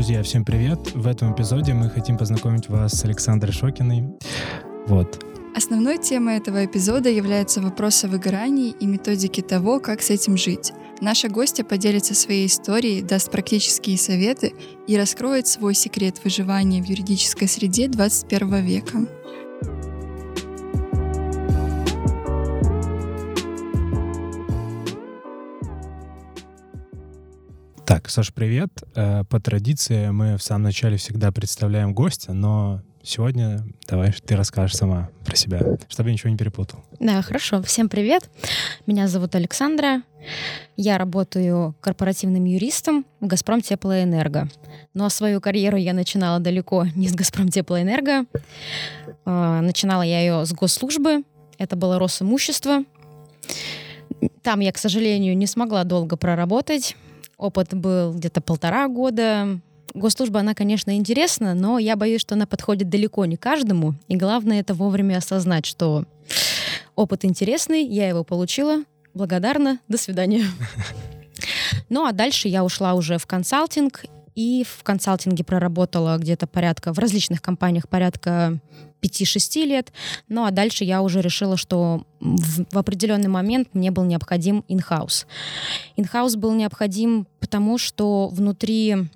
Друзья, всем привет! В этом эпизоде мы хотим познакомить вас с Александрой Шокиной. Вот. Основной темой этого эпизода является вопрос о выгорании и методике того, как с этим жить. Наша гостья поделится своей историей, даст практические советы и раскроет свой секрет выживания в юридической среде 21 века. Так, Саш, привет. Э, по традиции мы в самом начале всегда представляем гостя, но сегодня давай ты расскажешь сама про себя, чтобы я ничего не перепутал. Да, хорошо. Всем привет. Меня зовут Александра. Я работаю корпоративным юристом в «Газпром Теплоэнерго». Но свою карьеру я начинала далеко не с «Газпром Теплоэнерго». Э, начинала я ее с госслужбы. Это было Росимущество. Там я, к сожалению, не смогла долго проработать. Опыт был где-то полтора года. Госслужба, она, конечно, интересна, но я боюсь, что она подходит далеко не каждому. И главное это вовремя осознать, что опыт интересный, я его получила, благодарна, до свидания. Ну а дальше я ушла уже в консалтинг, и в консалтинге проработала где-то порядка, в различных компаниях порядка 5-6 лет. Ну а дальше я уже решила, что в, в определенный момент мне был необходим инхаус. Инхаус был необходим потому, что внутри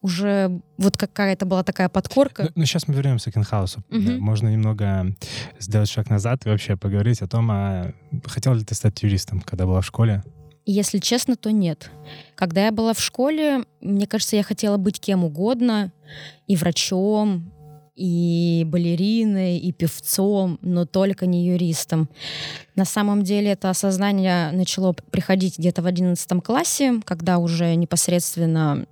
уже вот какая-то была такая подкорка. Ну, ну сейчас мы вернемся к инхаусу. Угу. Да, можно немного сделать шаг назад и вообще поговорить о том, а хотел ли ты стать юристом, когда была в школе? Если честно, то нет. Когда я была в школе, мне кажется, я хотела быть кем угодно, и врачом, и балериной, и певцом, но только не юристом. На самом деле это осознание начало приходить где-то в одиннадцатом классе, когда уже непосредственно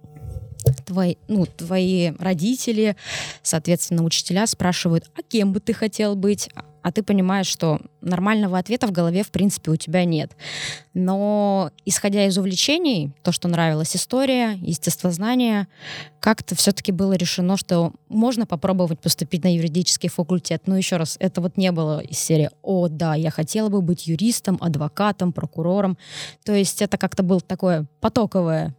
твои, ну, твои родители, соответственно, учителя спрашивают, а кем бы ты хотел быть? А ты понимаешь, что нормального ответа в голове, в принципе, у тебя нет. Но исходя из увлечений, то, что нравилась история, естествознание, как-то все-таки было решено, что можно попробовать поступить на юридический факультет. Но еще раз, это вот не было из серии «О, да, я хотела бы быть юристом, адвокатом, прокурором». То есть это как-то было такое потоковое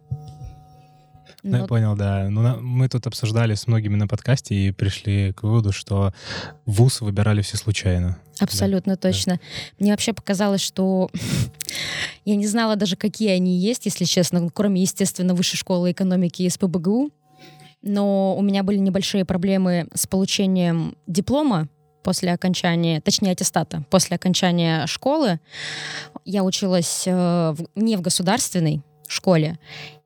ну, я понял, да. Ну, на, мы тут обсуждали с многими на подкасте и пришли к выводу, что вуз выбирали все случайно. Абсолютно да. точно. Да. Мне вообще показалось, что я не знала даже, какие они есть, если честно, кроме, естественно, Высшей школы экономики и СПБГУ. Но у меня были небольшие проблемы с получением диплома после окончания, точнее аттестата, после окончания школы. Я училась э, в, не в государственной школе,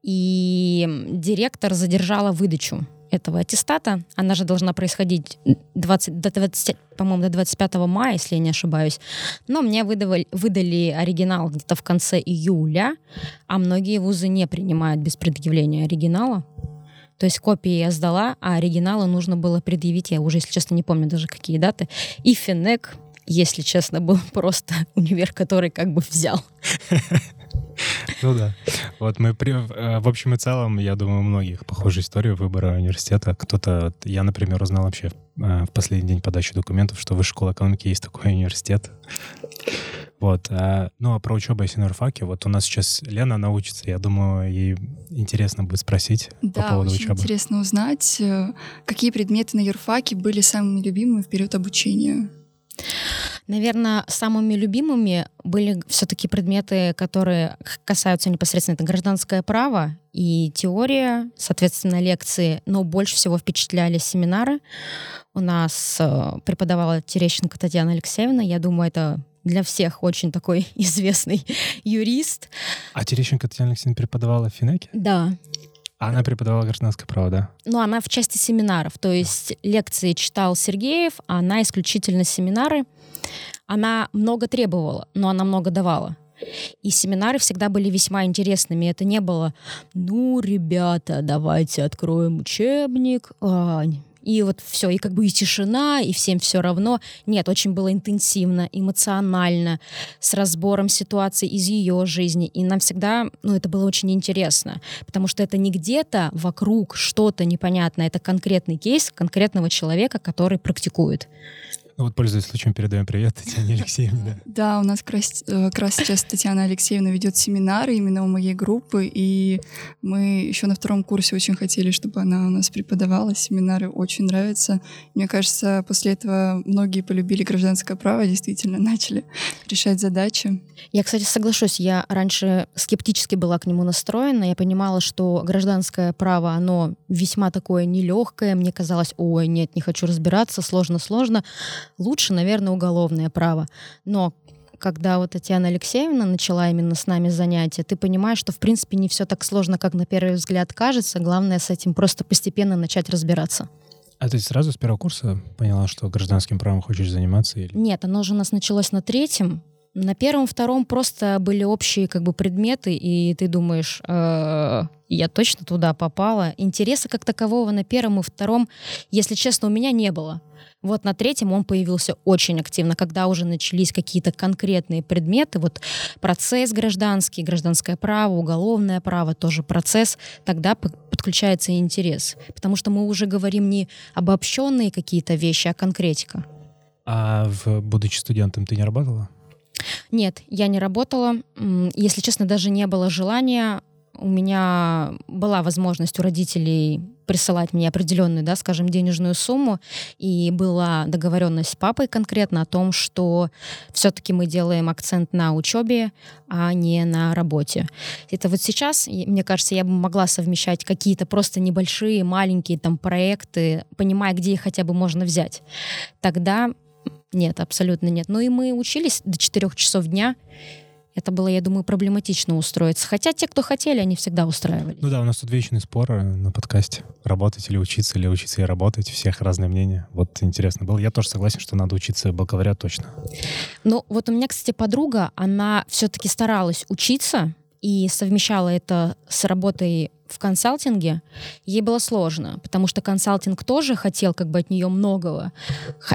и директор задержала выдачу этого аттестата. Она же должна происходить 20, до 20, по-моему, до 25 мая, если я не ошибаюсь. Но мне выдавали, выдали оригинал где-то в конце июля, а многие вузы не принимают без предъявления оригинала. То есть копии я сдала, а оригиналы нужно было предъявить, я уже, если честно, не помню даже какие даты. И Финек, если честно, был просто универ, который как бы взял. Ну да. Вот мы при, э, в общем и целом, я думаю, у многих похожая история выбора университета. Кто-то, я, например, узнал вообще э, в последний день подачи документов, что в Высшей школе экономики есть такой университет. Вот. А, ну, а про учебу, если на юрфаке, вот у нас сейчас Лена научится, я думаю, ей интересно будет спросить да, по поводу очень учебы. интересно узнать, э, какие предметы на юрфаке были самыми любимыми в период обучения. Наверное, самыми любимыми были все-таки предметы, которые касаются непосредственно это гражданское право и теория, соответственно, лекции, но больше всего впечатляли семинары. У нас э, преподавала Терещенко Татьяна Алексеевна. Я думаю, это для всех очень такой известный юрист. А Терещенко Татьяна Алексеевна преподавала в Финеке? Да. Она преподавала гражданское право, да? Ну, она в части семинаров. То есть лекции читал Сергеев, а она исключительно семинары. Она много требовала, но она много давала. И семинары всегда были весьма интересными. Это не было, ну, ребята, давайте откроем учебник. А, и вот все, и как бы и тишина, и всем все равно. Нет, очень было интенсивно, эмоционально, с разбором ситуации из ее жизни. И нам всегда, ну, это было очень интересно, потому что это не где-то вокруг что-то непонятное, это конкретный кейс конкретного человека, который практикует. Ну вот, пользуясь случаем, передаем привет Татьяне Алексеевне. Да, да у нас как раз, э, как раз сейчас Татьяна Алексеевна ведет семинары именно у моей группы, и мы еще на втором курсе очень хотели, чтобы она у нас преподавала. Семинары очень нравятся. Мне кажется, после этого многие полюбили гражданское право, действительно начали решать задачи. Я, кстати, соглашусь, я раньше скептически была к нему настроена. Я понимала, что гражданское право, оно весьма такое нелегкое. Мне казалось, ой, нет, не хочу разбираться, сложно-сложно лучше, наверное, уголовное право. Но когда вот Татьяна Алексеевна начала именно с нами занятия, ты понимаешь, что в принципе не все так сложно, как на первый взгляд кажется. Главное с этим просто постепенно начать разбираться. А ты сразу с первого курса поняла, что гражданским правом хочешь заниматься? Или... Нет, оно же у нас началось на третьем. На первом, втором просто были общие как бы предметы, и ты думаешь, э, я точно туда попала. Интереса как такового на первом и втором, если честно, у меня не было. Вот на третьем он появился очень активно, когда уже начались какие-то конкретные предметы, вот процесс гражданский, гражданское право, уголовное право, тоже процесс, тогда подключается интерес. Потому что мы уже говорим не обобщенные какие-то вещи, а конкретика. А в, будучи студентом ты не работала? Нет, я не работала. Если честно, даже не было желания у меня была возможность у родителей присылать мне определенную, да, скажем, денежную сумму, и была договоренность с папой конкретно о том, что все-таки мы делаем акцент на учебе, а не на работе. Это вот сейчас, мне кажется, я бы могла совмещать какие-то просто небольшие, маленькие там проекты, понимая, где их хотя бы можно взять. Тогда нет, абсолютно нет. Ну и мы учились до 4 часов дня, это было, я думаю, проблематично устроиться. Хотя те, кто хотели, они всегда устраивались. Ну да, у нас тут вечный спор э, на подкасте. Работать или учиться, или учиться и работать. Всех разные мнения. Вот интересно было. Я тоже согласен, что надо учиться бакалавриат точно. Ну вот у меня, кстати, подруга, она все-таки старалась учиться, и совмещала это с работой в консалтинге, ей было сложно, потому что консалтинг тоже хотел как бы от нее многого.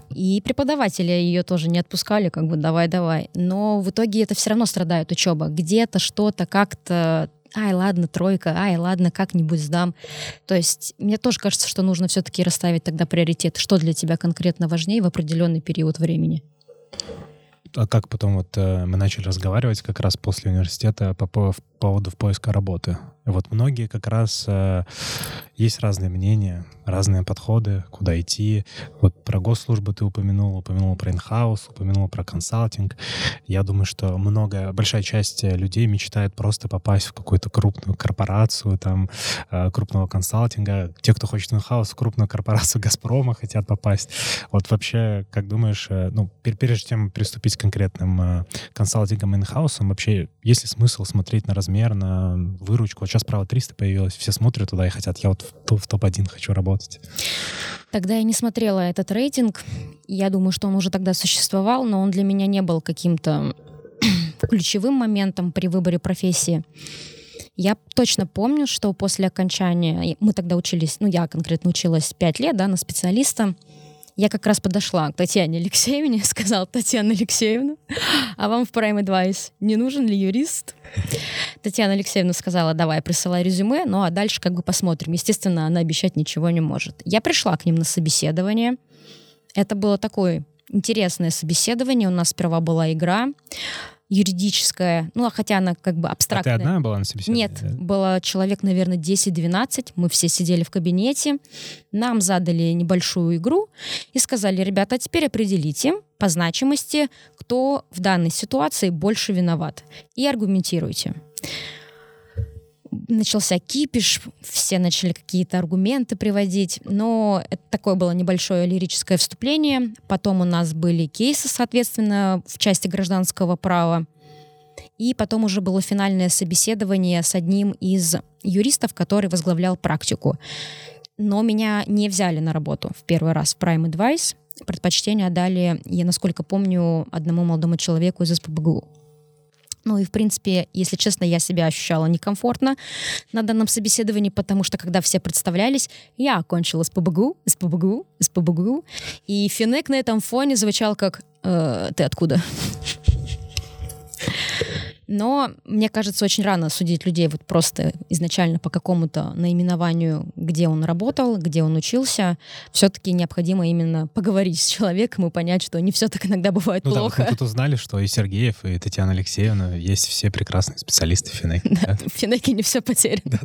И преподаватели ее тоже не отпускали, как бы давай-давай. Но в итоге это все равно страдает учеба. Где-то что-то как-то ай, ладно, тройка, ай, ладно, как-нибудь сдам. То есть мне тоже кажется, что нужно все-таки расставить тогда приоритет, что для тебя конкретно важнее в определенный период времени а как потом вот э, мы начали разговаривать как раз после университета по, по поводу поиска работы. Вот многие как раз э, есть разные мнения, разные подходы, куда идти. Вот про госслужбу ты упомянул, упомянул про инхаус, упомянул про консалтинг. Я думаю, что много, большая часть людей мечтает просто попасть в какую-то крупную корпорацию, там, э, крупного консалтинга. Те, кто хочет инхаус, в крупную корпорацию Газпрома хотят попасть. Вот вообще, как думаешь, э, ну, прежде чем приступить к конкретным э, консалтингам инхаусам, вообще есть ли смысл смотреть на размер, на выручку? Сейчас право 300 появилось, все смотрят туда и хотят, я вот в, в топ-1 хочу работать. Тогда я не смотрела этот рейтинг. Я думаю, что он уже тогда существовал, но он для меня не был каким-то ключевым моментом при выборе профессии. Я точно помню, что после окончания, мы тогда учились, ну я конкретно училась 5 лет, да, на специалиста, я как раз подошла к Татьяне Алексеевне, сказала, Татьяна Алексеевна, а вам в Prime Advice не нужен ли юрист? Татьяна Алексеевна сказала, давай, присылай резюме, ну а дальше как бы посмотрим. Естественно, она обещать ничего не может. Я пришла к ним на собеседование. Это было такое интересное собеседование. У нас сперва была игра юридическая, ну, а хотя она как бы абстрактная. А ты одна была на собеседовании? Нет, было человек, наверное, 10-12, мы все сидели в кабинете, нам задали небольшую игру и сказали, ребята, а теперь определите по значимости, кто в данной ситуации больше виноват, и аргументируйте начался кипиш, все начали какие-то аргументы приводить, но это такое было небольшое лирическое вступление. Потом у нас были кейсы, соответственно, в части гражданского права. И потом уже было финальное собеседование с одним из юристов, который возглавлял практику. Но меня не взяли на работу в первый раз в Prime Advice. Предпочтение отдали, я насколько помню, одному молодому человеку из СПБГУ. Ну и, в принципе, если честно, я себя ощущала некомфортно на данном собеседовании, потому что, когда все представлялись, я окончила СПБГУ, СПБГУ, СПБГУ, и Финек на этом фоне звучал как э, «Ты откуда?» Но мне кажется, очень рано судить людей вот просто изначально по какому-то наименованию, где он работал, где он учился. Все-таки необходимо именно поговорить с человеком и понять, что не все так иногда бывает ну, плохо. Да, вот мы тут узнали, что и Сергеев, и Татьяна Алексеевна есть все прекрасные специалисты в Финеке. Да, в Финеке не все потеряно. Да,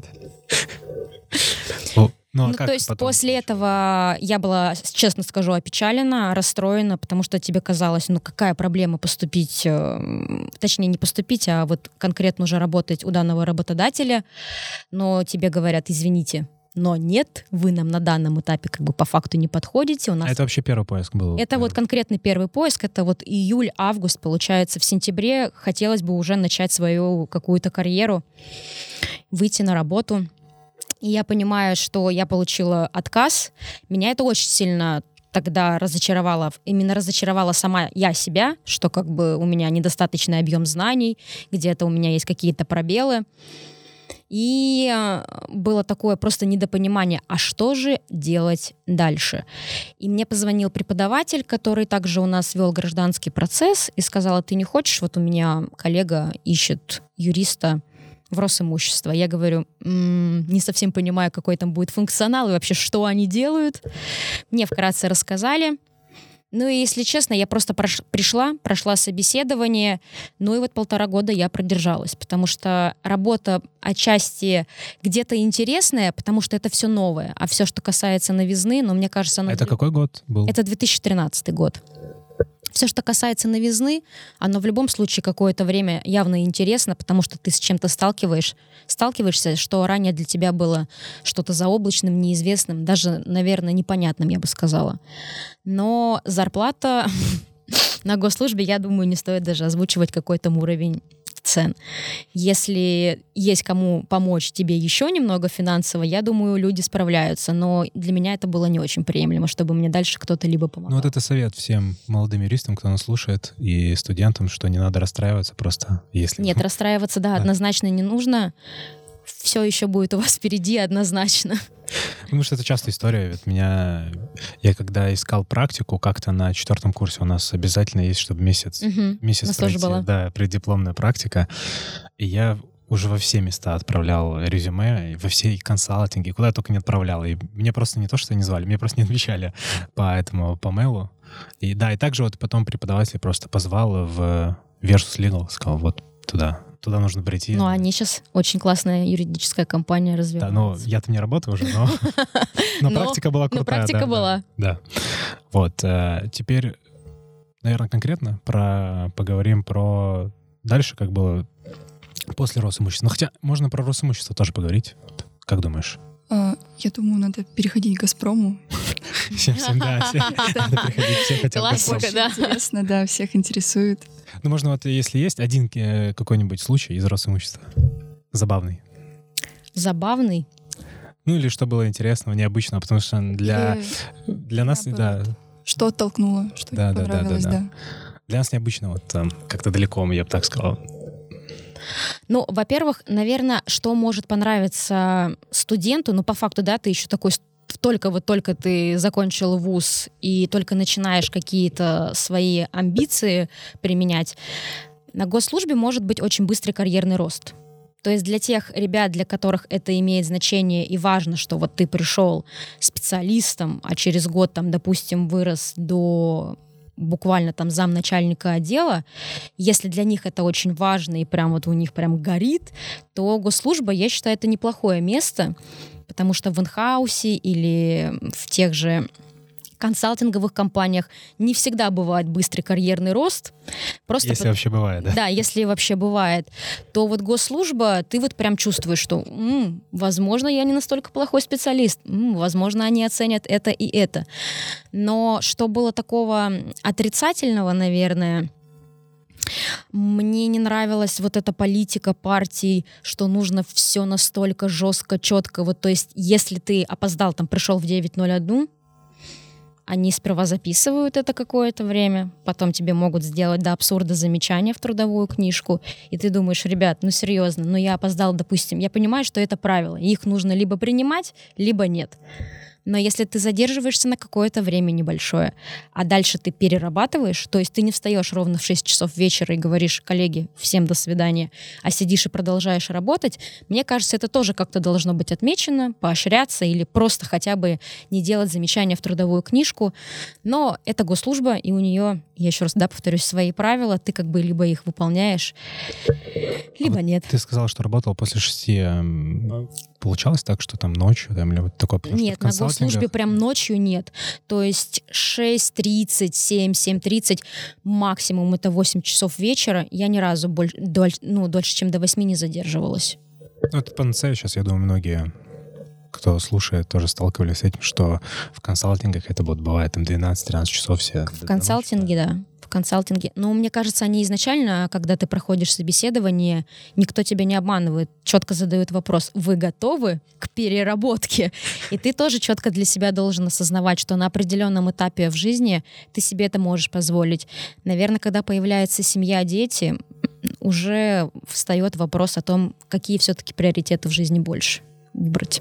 да. Ну, а ну то есть потом? после этого я была, честно скажу, опечалена, расстроена, потому что тебе казалось, ну какая проблема поступить, э, точнее не поступить, а вот конкретно уже работать у данного работодателя, но тебе говорят, извините, но нет, вы нам на данном этапе как бы по факту не подходите. У нас... А это вообще первый поиск был? Это вот конкретный первый поиск, это вот июль-август, получается, в сентябре хотелось бы уже начать свою какую-то карьеру, выйти на работу. И я понимаю, что я получила отказ. Меня это очень сильно тогда разочаровала, именно разочаровала сама я себя, что как бы у меня недостаточный объем знаний, где-то у меня есть какие-то пробелы. И э, было такое просто недопонимание, а что же делать дальше? И мне позвонил преподаватель, который также у нас вел гражданский процесс, и сказал, «А ты не хочешь, вот у меня коллега ищет юриста в Росимущество. Я говорю, м-м, не совсем понимаю, какой там будет функционал и вообще, что они делают. Мне вкратце рассказали. Ну и, если честно, я просто прош- пришла, прошла собеседование, ну и вот полтора года я продержалась, потому что работа отчасти где-то интересная, потому что это все новое, а все, что касается новизны, но ну, мне кажется... Она... Это какой год был? Это 2013 год. Все, что касается новизны, оно в любом случае какое-то время явно интересно, потому что ты с чем-то сталкиваешь, сталкиваешься, что ранее для тебя было что-то заоблачным, неизвестным, даже, наверное, непонятным, я бы сказала. Но зарплата на госслужбе, я думаю, не стоит даже озвучивать какой то уровень цен. Если есть кому помочь тебе еще немного финансово, я думаю, люди справляются. Но для меня это было не очень приемлемо, чтобы мне дальше кто-то либо помогал. Ну вот это совет всем молодым юристам, кто нас слушает, и студентам, что не надо расстраиваться просто, если... Нет, расстраиваться, да, да. однозначно не нужно. Все еще будет у вас впереди однозначно. Потому что это частая история. Ведь меня... Я когда искал практику, как-то на четвертом курсе у нас обязательно есть, чтобы месяц... Угу. Месяц пройти, тоже была. Да, преддипломная практика. И я уже во все места отправлял резюме, во все консалтинги, куда я только не отправлял. И мне просто не то, что не звали, мне просто не отвечали по этому, по мейлу. И да, и также вот потом преподаватель просто позвал в Versus Legal, сказал, вот туда, туда нужно прийти. Ну, они сейчас очень классная юридическая компания развивается. Да, ну, я-то не работаю уже, но, но, практика была крутая. Но практика да, была. Да, да. Вот, э, теперь, наверное, конкретно про, поговорим про дальше, как было после Росимущества. Ну, хотя можно про Росимущество тоже поговорить. Как думаешь? А, я думаю, надо переходить к «Газпрому». Всем, всем, да, надо переходить, все хотят. Интересно, да, всех интересует. Ну, можно вот, если есть один э, какой-нибудь случай из Росимущества, забавный. Забавный? Ну, или что было интересного, необычного, потому что для, для нас, да. Что оттолкнуло, что да, да, понравилось, да, да, да. Для нас необычно, вот там, как-то далеко, я бы так сказал. Ну, во-первых, наверное, что может понравиться студенту, ну, по факту, да, ты еще такой только вот только ты закончил вуз и только начинаешь какие-то свои амбиции применять, на госслужбе может быть очень быстрый карьерный рост. То есть для тех ребят, для которых это имеет значение и важно, что вот ты пришел специалистом, а через год там, допустим, вырос до буквально там замначальника отдела, если для них это очень важно и прям вот у них прям горит, то госслужба, я считаю, это неплохое место, потому что в инхаусе или в тех же консалтинговых компаниях не всегда бывает быстрый карьерный рост. Просто если по... вообще бывает, да? Да, если вообще бывает. То вот госслужба, ты вот прям чувствуешь, что, м-м, возможно, я не настолько плохой специалист, м-м, возможно, они оценят это и это. Но что было такого отрицательного, наверное, мне не нравилась вот эта политика партий, что нужно все настолько жестко, четко. Вот, то есть, если ты опоздал, там, пришел в 9.01, они сперва записывают это какое-то время, потом тебе могут сделать до абсурда замечания в трудовую книжку, и ты думаешь, ребят, ну серьезно, ну я опоздал, допустим, я понимаю, что это правило, их нужно либо принимать, либо нет. Но если ты задерживаешься на какое-то время небольшое, а дальше ты перерабатываешь, то есть ты не встаешь ровно в 6 часов вечера и говоришь, коллеги, всем до свидания, а сидишь и продолжаешь работать, мне кажется, это тоже как-то должно быть отмечено, поощряться или просто хотя бы не делать замечания в трудовую книжку. Но это госслужба, и у нее, я еще раз да, повторюсь, свои правила, ты как бы либо их выполняешь, либо А вот нет. Ты сказала, что работал после шести. Получалось так, что там ночью, там, или вот такое? Нет, на госслужбе прям ночью нет. То есть 6.30, 7, 7.30, максимум это 8 часов вечера. Я ни разу больше, доль- ну, дольше, чем до 8 не задерживалась. Ну, это панацея сейчас, я думаю, многие, кто слушает, тоже сталкивались с этим, что в консалтингах это вот бывает там 12-13 часов все. В консалтинге, да. Консалтинге. Но мне кажется, они изначально, когда ты проходишь собеседование, никто тебя не обманывает. Четко задают вопрос, вы готовы к переработке? И ты тоже четко для себя должен осознавать, что на определенном этапе в жизни ты себе это можешь позволить. Наверное, когда появляется семья, дети, уже встает вопрос о том, какие все-таки приоритеты в жизни больше выбрать.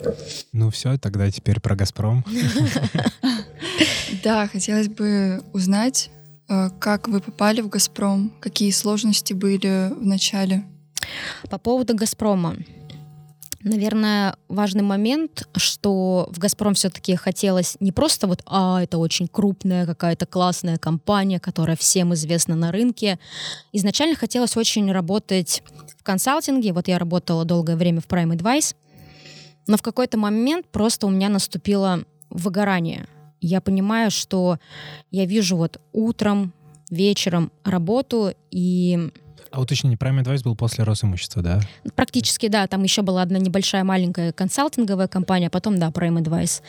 Ну все, тогда теперь про «Газпром». Да, хотелось бы узнать, как вы попали в «Газпром», какие сложности были в начале. По поводу «Газпрома». Наверное, важный момент, что в «Газпром» все-таки хотелось не просто вот, а, это очень крупная какая-то классная компания, которая всем известна на рынке. Изначально хотелось очень работать в консалтинге. Вот я работала долгое время в Prime Advice. Но в какой-то момент просто у меня наступило выгорание. Я понимаю, что я вижу вот утром, вечером работу, и А уточнение, Prime Advice был после Росимущества, да? Практически, да. Там еще была одна небольшая маленькая консалтинговая компания, а потом, да, Prime Advice.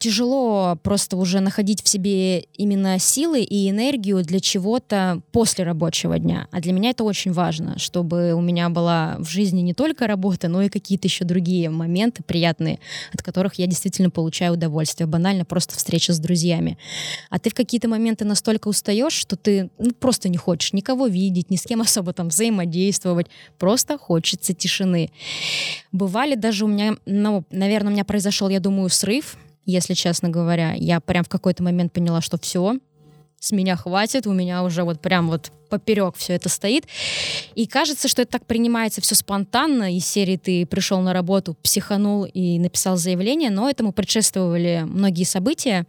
Тяжело просто уже находить в себе именно силы и энергию для чего-то после рабочего дня. А для меня это очень важно, чтобы у меня была в жизни не только работа, но и какие-то еще другие моменты приятные, от которых я действительно получаю удовольствие. Банально просто встреча с друзьями. А ты в какие-то моменты настолько устаешь, что ты ну, просто не хочешь никого видеть, ни с кем особо там взаимодействовать. Просто хочется тишины. Бывали даже у меня, ну, наверное, у меня произошел, я думаю, срыв, если честно говоря. Я прям в какой-то момент поняла, что все, с меня хватит, у меня уже вот прям вот поперек все это стоит. И кажется, что это так принимается все спонтанно. Из серии ты пришел на работу, психанул и написал заявление, но этому предшествовали многие события.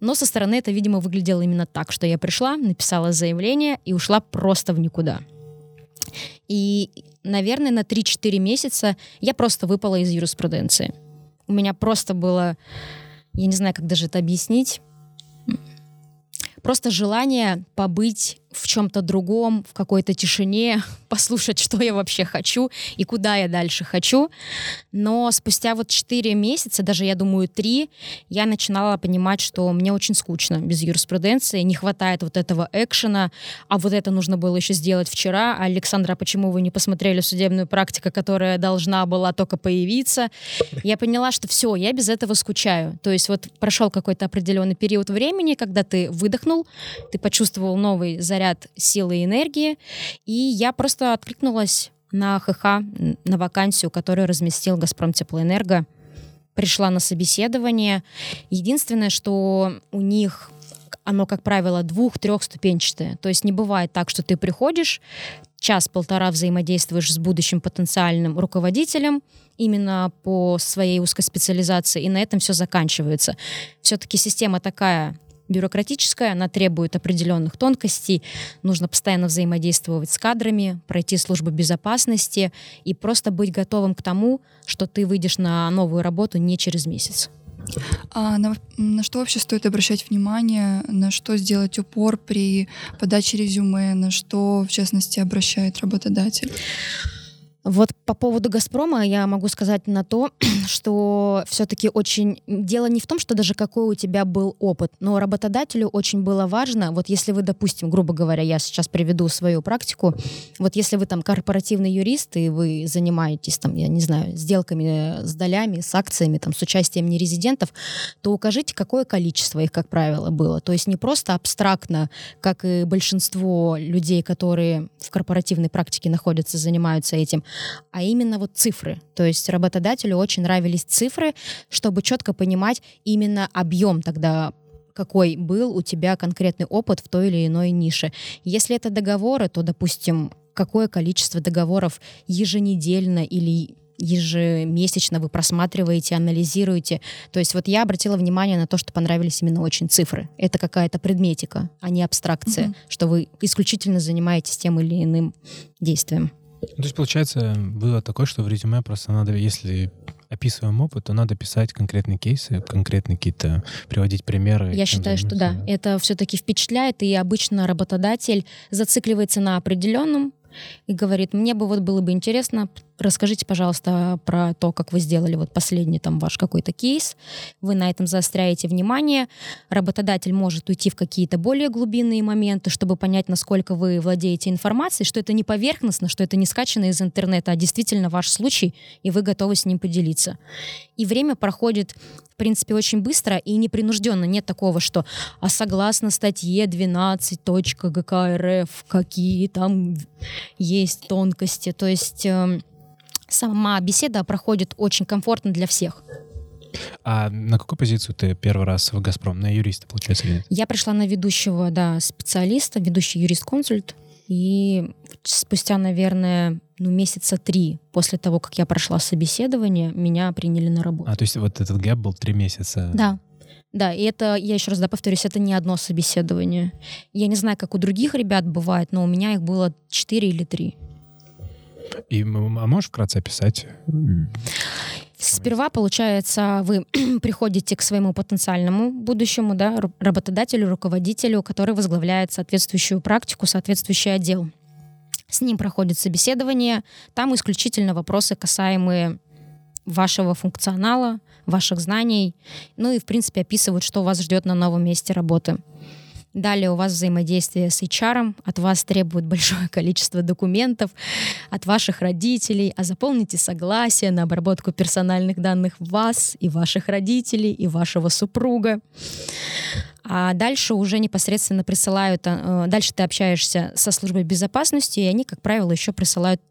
Но со стороны это, видимо, выглядело именно так, что я пришла, написала заявление и ушла просто в никуда. И, наверное, на 3-4 месяца я просто выпала из юриспруденции. У меня просто было, я не знаю, как даже это объяснить, просто желание побыть в чем-то другом, в какой-то тишине, послушать, что я вообще хочу и куда я дальше хочу. Но спустя вот 4 месяца, даже, я думаю, 3, я начинала понимать, что мне очень скучно без юриспруденции, не хватает вот этого экшена, а вот это нужно было еще сделать вчера. Александра, а почему вы не посмотрели судебную практику, которая должна была только появиться? Я поняла, что все, я без этого скучаю. То есть вот прошел какой-то определенный период времени, когда ты выдохнул, ты почувствовал новый заряд силы и энергии, и я просто откликнулась на ХХ, на вакансию, которую разместил «Газпром Теплоэнерго». Пришла на собеседование. Единственное, что у них оно, как правило, двух-трехступенчатое. То есть не бывает так, что ты приходишь, час-полтора взаимодействуешь с будущим потенциальным руководителем именно по своей узкой специализации, и на этом все заканчивается. Все-таки система такая бюрократическая, она требует определенных тонкостей, нужно постоянно взаимодействовать с кадрами, пройти службу безопасности и просто быть готовым к тому, что ты выйдешь на новую работу не через месяц. А на, на что вообще стоит обращать внимание, на что сделать упор при подаче резюме, на что, в частности, обращает работодатель? Вот по поводу «Газпрома» я могу сказать на то, что все-таки очень... Дело не в том, что даже какой у тебя был опыт, но работодателю очень было важно, вот если вы, допустим, грубо говоря, я сейчас приведу свою практику, вот если вы там корпоративный юрист, и вы занимаетесь там, я не знаю, сделками с долями, с акциями, там, с участием нерезидентов, то укажите, какое количество их, как правило, было. То есть не просто абстрактно, как и большинство людей, которые в корпоративной практике находятся, занимаются этим, а именно вот цифры. То есть работодателю очень нравились цифры, чтобы четко понимать именно объем тогда какой был у тебя конкретный опыт в той или иной нише. Если это договоры, то, допустим, какое количество договоров еженедельно или ежемесячно вы просматриваете, анализируете. То есть вот я обратила внимание на то, что понравились именно очень цифры. Это какая-то предметика, а не абстракция, mm-hmm. что вы исключительно занимаетесь тем или иным действием. То есть, получается, было такое, что в резюме просто надо, если описываем опыт, то надо писать конкретные кейсы, конкретные какие-то, приводить примеры. Я считаю, что да, это все-таки впечатляет, и обычно работодатель зацикливается на определенном и говорит, мне бы вот было бы интересно Расскажите, пожалуйста, про то, как вы сделали вот последний там ваш какой-то кейс. Вы на этом заостряете внимание. Работодатель может уйти в какие-то более глубинные моменты, чтобы понять, насколько вы владеете информацией, что это не поверхностно, что это не скачано из интернета, а действительно ваш случай, и вы готовы с ним поделиться. И время проходит в принципе, очень быстро и непринужденно. Нет такого, что а согласно статье 12 ГК РФ, какие там есть тонкости. То есть эм, сама беседа проходит очень комфортно для всех. А на какую позицию ты первый раз в «Газпром»? На юриста, получается, или нет? Я пришла на ведущего, да, специалиста, ведущий юрист-консульт. И спустя, наверное, ну, месяца три после того, как я прошла собеседование, меня приняли на работу. А, то есть вот этот гэп был три месяца? Да. Да, и это, я еще раз да, повторюсь, это не одно собеседование. Я не знаю, как у других ребят бывает, но у меня их было четыре или три. И а можешь вкратце описать? Сперва, получается, вы приходите к своему потенциальному будущему да, работодателю, руководителю, который возглавляет соответствующую практику, соответствующий отдел. С ним проходит собеседование. Там исключительно вопросы, касаемые вашего функционала, ваших знаний, ну и, в принципе, описывают, что вас ждет на новом месте работы. Далее у вас взаимодействие с HR, от вас требуют большое количество документов, от ваших родителей, а заполните согласие на обработку персональных данных вас и ваших родителей, и вашего супруга. А дальше уже непосредственно присылают, э, дальше ты общаешься со службой безопасности, и они, как правило, еще присылают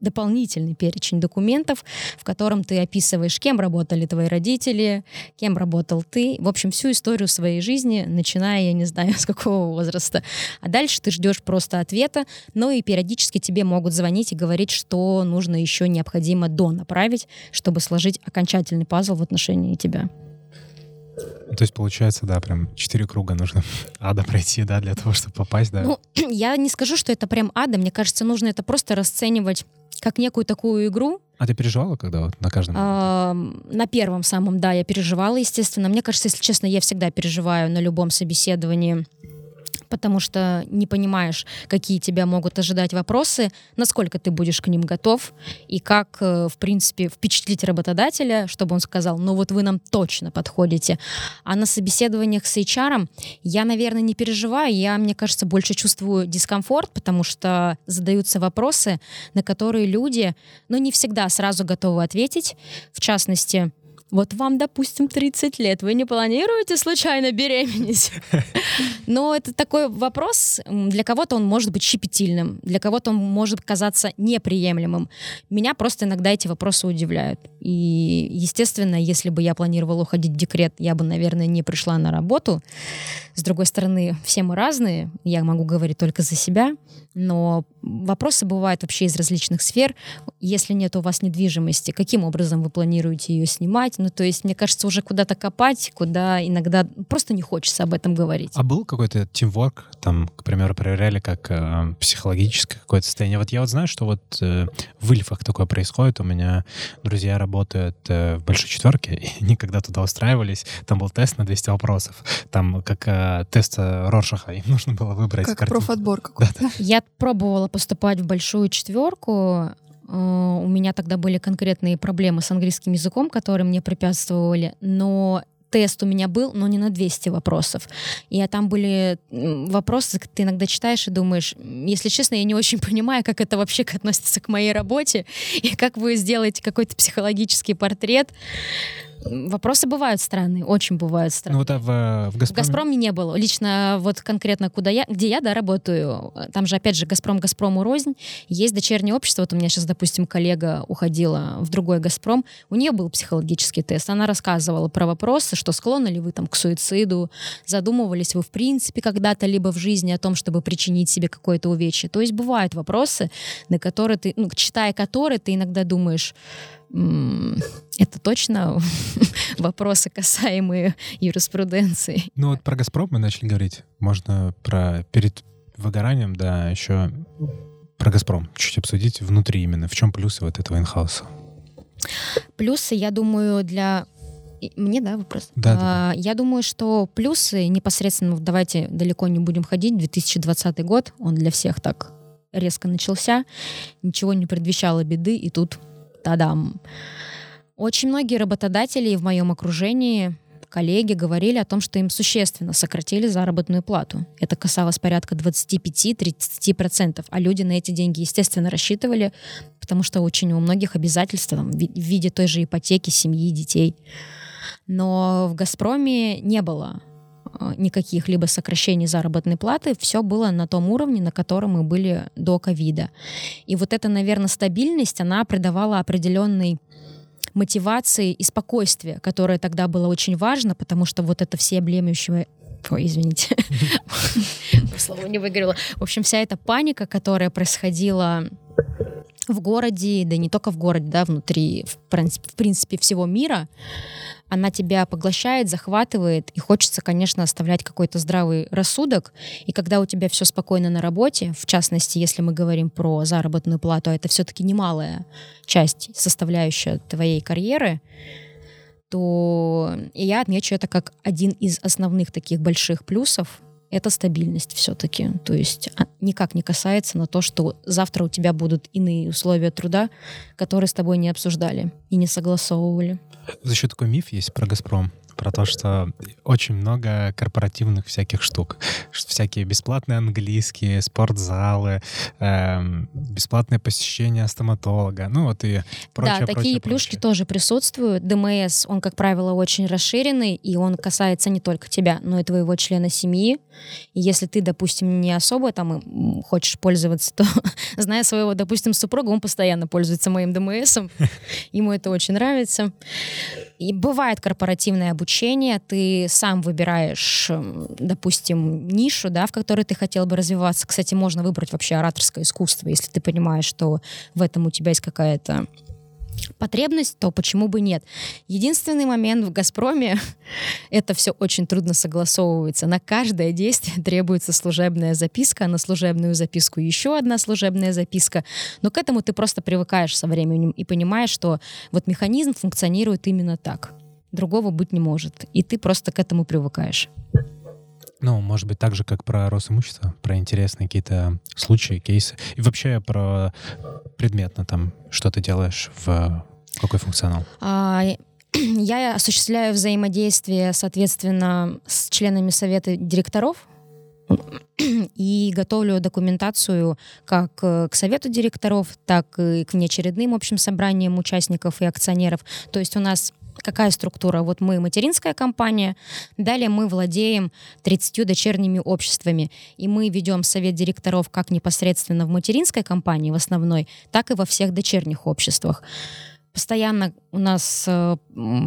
дополнительный перечень документов, в котором ты описываешь, кем работали твои родители, кем работал ты, в общем, всю историю своей жизни, начиная, я не знаю, с какого возраста. А дальше ты ждешь просто ответа, но и периодически тебе могут звонить и говорить, что нужно еще необходимо до направить, чтобы сложить окончательный пазл в отношении тебя. То есть, получается, да, прям четыре круга нужно ада пройти, да, для того, чтобы попасть, да? Ну, я не скажу, что это прям ада. Мне кажется, нужно это просто расценивать как некую такую игру. А ты переживала, когда вот на каждом? А, на первом самом, да, я переживала, естественно. Мне кажется, если честно, я всегда переживаю на любом собеседовании потому что не понимаешь, какие тебя могут ожидать вопросы, насколько ты будешь к ним готов, и как, э, в принципе, впечатлить работодателя, чтобы он сказал, ну вот вы нам точно подходите. А на собеседованиях с HR я, наверное, не переживаю, я, мне кажется, больше чувствую дискомфорт, потому что задаются вопросы, на которые люди, ну, не всегда сразу готовы ответить. В частности, вот вам, допустим, 30 лет, вы не планируете случайно беременеть? Но это такой вопрос, для кого-то он может быть щепетильным, для кого-то он может казаться неприемлемым. Меня просто иногда эти вопросы удивляют. И, естественно, если бы я планировала уходить в декрет, я бы, наверное, не пришла на работу. С другой стороны, все мы разные, я могу говорить только за себя, но вопросы бывают вообще из различных сфер. Если нет у вас недвижимости, каким образом вы планируете ее снимать? Ну, то есть, мне кажется, уже куда-то копать, куда иногда просто не хочется об этом говорить. А был какой-то тимворк, там, к примеру, проверяли как э, психологическое какое-то состояние? Вот я вот знаю, что вот э, в Ильфах такое происходит. У меня друзья работают э, в большой четверке, и они когда туда устраивались, там был тест на 200 вопросов. Там как э, тест Роршаха, им нужно было выбрать Как картинку. профотбор какой-то. Да, да. Я пробовала поступать в большую четверку. Э, у меня тогда были конкретные проблемы с английским языком, которые мне препятствовали, но тест у меня был, но не на 200 вопросов. И там были вопросы, ты иногда читаешь и думаешь, если честно, я не очень понимаю, как это вообще относится к моей работе, и как вы сделаете какой-то психологический портрет Вопросы бывают странные, очень бывают странные. Ну вот а в, в Газпроме... В Газпроме не было. Лично вот конкретно куда я, где я, да, работаю, там же опять же Газпром Газпрому рознь, есть дочернее общество. Вот у меня сейчас, допустим, коллега уходила в другой Газпром, у нее был психологический тест, она рассказывала про вопросы, что склонны ли вы там к суициду, задумывались вы в принципе когда-то либо в жизни о том, чтобы причинить себе какое-то увечье. То есть бывают вопросы, на которые ты, ну, читая которые, ты иногда думаешь, это точно вопросы, касаемые юриспруденции. Ну вот про «Газпром» мы начали говорить. Можно про перед выгоранием, да, еще про «Газпром» чуть обсудить внутри именно. В чем плюсы вот этого инхауса? Плюсы, я думаю, для мне, да, вопрос? Да, а, Я думаю, что плюсы непосредственно, давайте далеко не будем ходить, 2020 год, он для всех так резко начался, ничего не предвещало беды, и тут Тадам. Очень многие работодатели в моем окружении коллеги говорили о том, что им существенно сократили заработную плату. Это касалось порядка 25-30%, а люди на эти деньги, естественно, рассчитывали, потому что очень у многих обязательства там, в виде той же ипотеки, семьи, детей. Но в «Газпроме» не было никаких либо сокращений заработной платы, все было на том уровне, на котором мы были до ковида. И вот эта, наверное, стабильность, она придавала определенный мотивации и спокойствия, которое тогда было очень важно, потому что вот это все облемющее Ой, извините. Слово не выговорила. В общем, вся эта паника, которая происходила в городе, да не только в городе, да, внутри, в принципе, всего мира, она тебя поглощает, захватывает, и хочется, конечно, оставлять какой-то здравый рассудок. И когда у тебя все спокойно на работе, в частности, если мы говорим про заработную плату, а это все-таки немалая часть, составляющая твоей карьеры, то я отмечу это как один из основных таких больших плюсов это стабильность все-таки. То есть а, никак не касается на то, что завтра у тебя будут иные условия труда, которые с тобой не обсуждали и не согласовывали. Счет такой миф есть про «Газпром» про то, что очень много корпоративных всяких штук. Всякие бесплатные английские, спортзалы, эм, бесплатное посещение стоматолога, ну вот и прочее, Да, такие прочее, плюшки прочее. тоже присутствуют. ДМС, он, как правило, очень расширенный, и он касается не только тебя, но и твоего члена семьи. И если ты, допустим, не особо там хочешь пользоваться, то, зная своего, допустим, супруга, он постоянно пользуется моим ДМСом. Ему это очень нравится. И бывает корпоративное обучение, ты сам выбираешь, эм, допустим, нишу, да, в которой ты хотел бы развиваться. Кстати, можно выбрать вообще ораторское искусство, если ты понимаешь, что в этом у тебя есть какая-то потребность, то почему бы нет? Единственный момент в «Газпроме» — это все очень трудно согласовывается. На каждое действие требуется служебная записка, на служебную записку еще одна служебная записка. Но к этому ты просто привыкаешь со временем и понимаешь, что вот механизм функционирует именно так. Другого быть не может. И ты просто к этому привыкаешь. Ну, может быть, так же, как про Росимущество, про интересные какие-то случаи, кейсы. И вообще про предметно там, что ты делаешь, в какой функционал? А, я осуществляю взаимодействие, соответственно, с членами совета директоров и готовлю документацию как к совету директоров, так и к внеочередным общим собраниям участников и акционеров. То есть у нас Какая структура? Вот мы материнская компания, далее мы владеем 30 дочерними обществами, и мы ведем совет директоров как непосредственно в материнской компании в основной, так и во всех дочерних обществах постоянно у нас, э,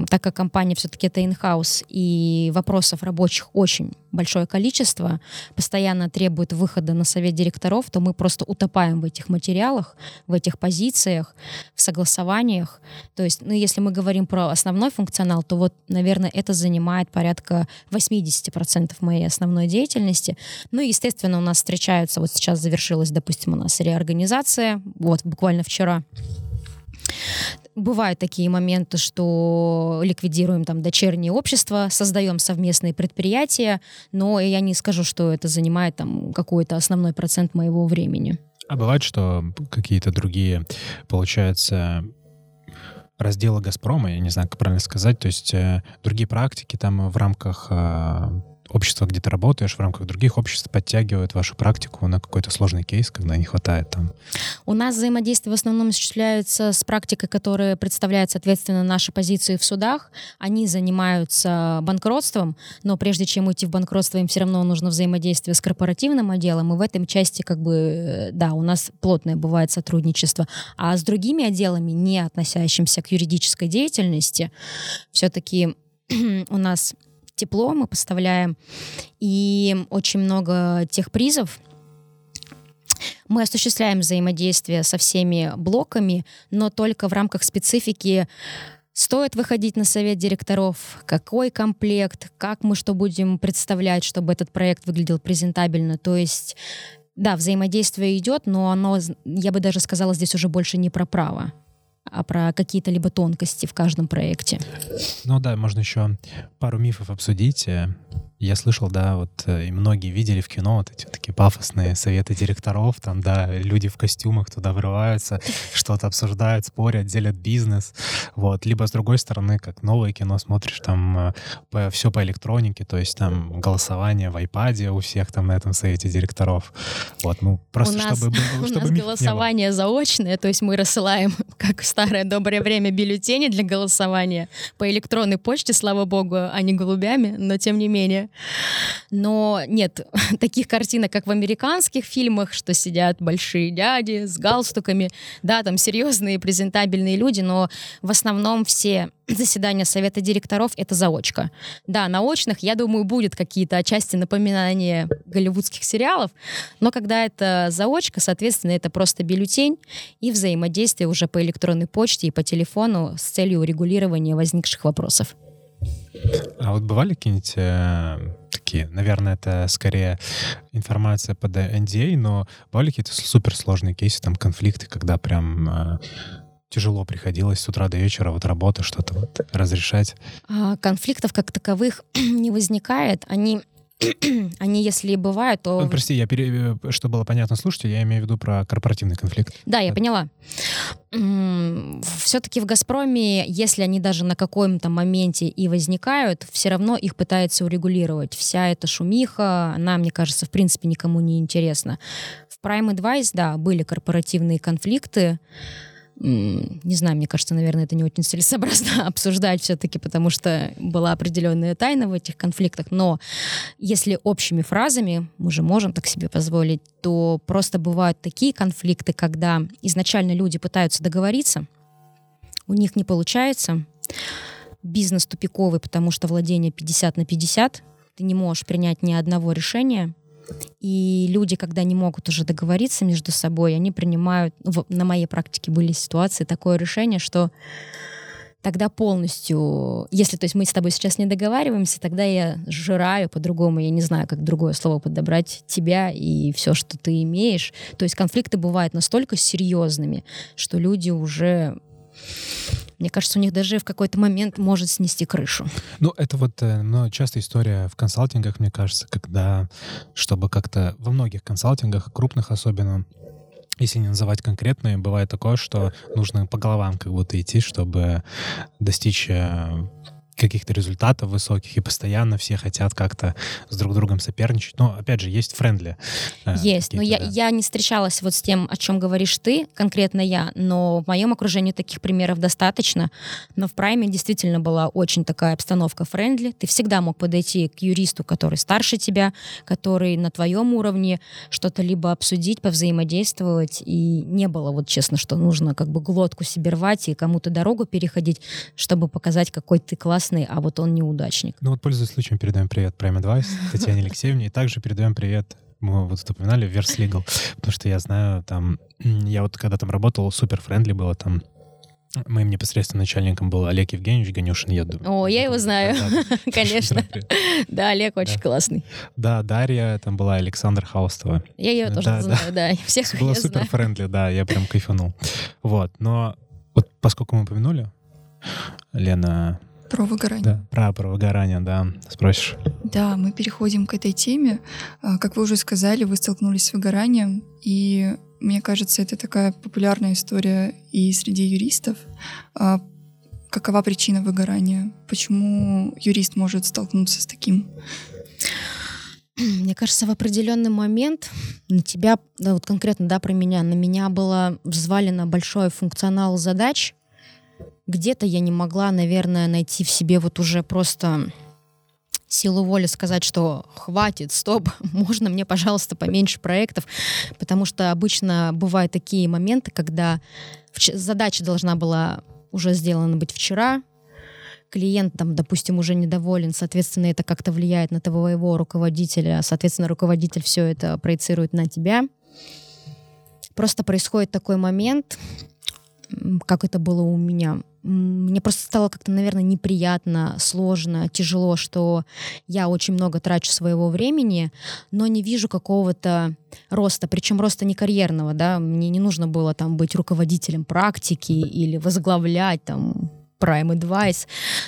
так как компания все-таки это инхаус, и вопросов рабочих очень большое количество, постоянно требует выхода на совет директоров, то мы просто утопаем в этих материалах, в этих позициях, в согласованиях. То есть, ну, если мы говорим про основной функционал, то вот, наверное, это занимает порядка 80% моей основной деятельности. Ну и, естественно, у нас встречаются, вот сейчас завершилась, допустим, у нас реорганизация, вот буквально вчера бывают такие моменты, что ликвидируем там дочерние общества, создаем совместные предприятия, но я не скажу, что это занимает там какой-то основной процент моего времени. А бывает, что какие-то другие, получается, разделы «Газпрома», я не знаю, как правильно сказать, то есть э, другие практики там в рамках э, общество, где ты работаешь, в рамках других обществ подтягивают вашу практику на какой-то сложный кейс, когда не хватает там? У нас взаимодействие в основном осуществляется с практикой, которая представляет, соответственно, наши позиции в судах. Они занимаются банкротством, но прежде чем уйти в банкротство, им все равно нужно взаимодействие с корпоративным отделом, и в этом части, как бы, э, да, у нас плотное бывает сотрудничество. А с другими отделами, не относящимися к юридической деятельности, все-таки у нас тепло мы поставляем, и очень много тех призов, мы осуществляем взаимодействие со всеми блоками, но только в рамках специфики Стоит выходить на совет директоров, какой комплект, как мы что будем представлять, чтобы этот проект выглядел презентабельно. То есть, да, взаимодействие идет, но оно, я бы даже сказала, здесь уже больше не про право а про какие-то либо тонкости в каждом проекте. Ну да, можно еще пару мифов обсудить. Я слышал, да, вот э, и многие видели в кино вот эти такие пафосные советы директоров, там, да, люди в костюмах туда врываются, что-то обсуждают, спорят, делят бизнес, вот. Либо с другой стороны, как новое кино смотришь, там э, по, все по электронике, то есть там голосование в iPad у всех там на этом совете директоров, вот, ну, просто у нас, чтобы... У чтобы нас голосование заочное, то есть мы рассылаем, как в старое доброе время, бюллетени для голосования по электронной почте, слава богу, а не голубями, но тем не менее. Но нет таких картинок, как в американских фильмах, что сидят большие дяди с галстуками. Да, там серьезные, презентабельные люди, но в основном все заседания совета директоров — это заочка. Да, на очных, я думаю, будет какие-то отчасти напоминания голливудских сериалов, но когда это заочка, соответственно, это просто бюллетень и взаимодействие уже по электронной почте и по телефону с целью урегулирования возникших вопросов. А вот бывали какие-нибудь э, такие, наверное, это скорее информация под NDA, но бывали какие-то суперсложные кейсы, там конфликты, когда прям э, тяжело приходилось с утра до вечера вот работа что-то вот разрешать? А, конфликтов как таковых не возникает. Они они, если бывают, то... Ну, прости, я пере... Э, что было понятно слушайте, я имею в виду про корпоративный конфликт. Да, я поняла. Все-таки в «Газпроме», если они даже на каком-то моменте и возникают, все равно их пытаются урегулировать. Вся эта шумиха, она, мне кажется, в принципе никому не интересна. В Prime Advice, да, были корпоративные конфликты, не знаю, мне кажется, наверное, это не очень целесообразно обсуждать все-таки, потому что была определенная тайна в этих конфликтах. Но если общими фразами, мы же можем так себе позволить, то просто бывают такие конфликты, когда изначально люди пытаются договориться, у них не получается, бизнес тупиковый, потому что владение 50 на 50, ты не можешь принять ни одного решения, и люди, когда не могут уже договориться между собой, они принимают, ну, на моей практике были ситуации, такое решение, что тогда полностью, если то есть мы с тобой сейчас не договариваемся, тогда я жираю по-другому, я не знаю, как другое слово подобрать тебя и все, что ты имеешь. То есть конфликты бывают настолько серьезными, что люди уже мне кажется, у них даже в какой-то момент может снести крышу. Ну, это вот ну, частая история в консалтингах, мне кажется, когда, чтобы как-то во многих консалтингах, крупных особенно, если не называть конкретные, бывает такое, что нужно по головам как будто идти, чтобы достичь э, каких-то результатов высоких, и постоянно все хотят как-то с друг другом соперничать. Но, опять же, есть френдли. Э, есть, но я, да. я не встречалась вот с тем, о чем говоришь ты, конкретно я, но в моем окружении таких примеров достаточно. Но в Prime е действительно была очень такая обстановка friendly. Ты всегда мог подойти к юристу, который старше тебя, который на твоем уровне, что-то либо обсудить, повзаимодействовать, и не было вот честно, что нужно как бы глотку себе рвать и кому-то дорогу переходить, чтобы показать, какой ты классный классный, а вот он неудачник. Ну вот, пользуясь случаем, передаем привет Prime Advice Татьяне Алексеевне, и также передаем привет мы вот упоминали Versus Legal, потому что я знаю, там, я вот когда там работал, супер friendly было, там, Моим непосредственным начальником был Олег Евгеньевич Ганюшин. Я думаю, О, я его знаю, конечно. Да, Олег очень классный. Да, Дарья там была, Александр Хаустова. Я ее тоже знаю, да. Всех Было супер friendly, да, я прям кайфанул. Вот, но вот поскольку мы упомянули, Лена про выгорание. Да, про, про выгорание, да, спросишь. Да, мы переходим к этой теме. А, как вы уже сказали, вы столкнулись с выгоранием, и мне кажется, это такая популярная история и среди юристов. А, какова причина выгорания? Почему юрист может столкнуться с таким? Мне кажется, в определенный момент на тебя, да, вот конкретно, да, про меня, на меня было взвалено большой функционал задач. Где-то я не могла, наверное, найти в себе вот уже просто силу воли сказать, что хватит, стоп, можно мне, пожалуйста, поменьше проектов, потому что обычно бывают такие моменты, когда задача должна была уже сделана быть вчера, клиент, там, допустим, уже недоволен, соответственно, это как-то влияет на твоего руководителя, соответственно, руководитель все это проецирует на тебя. Просто происходит такой момент, как это было у меня. Мне просто стало как-то, наверное, неприятно, сложно, тяжело, что я очень много трачу своего времени, но не вижу какого-то роста, причем роста не карьерного, да, мне не нужно было там быть руководителем практики или возглавлять там Prime Advice,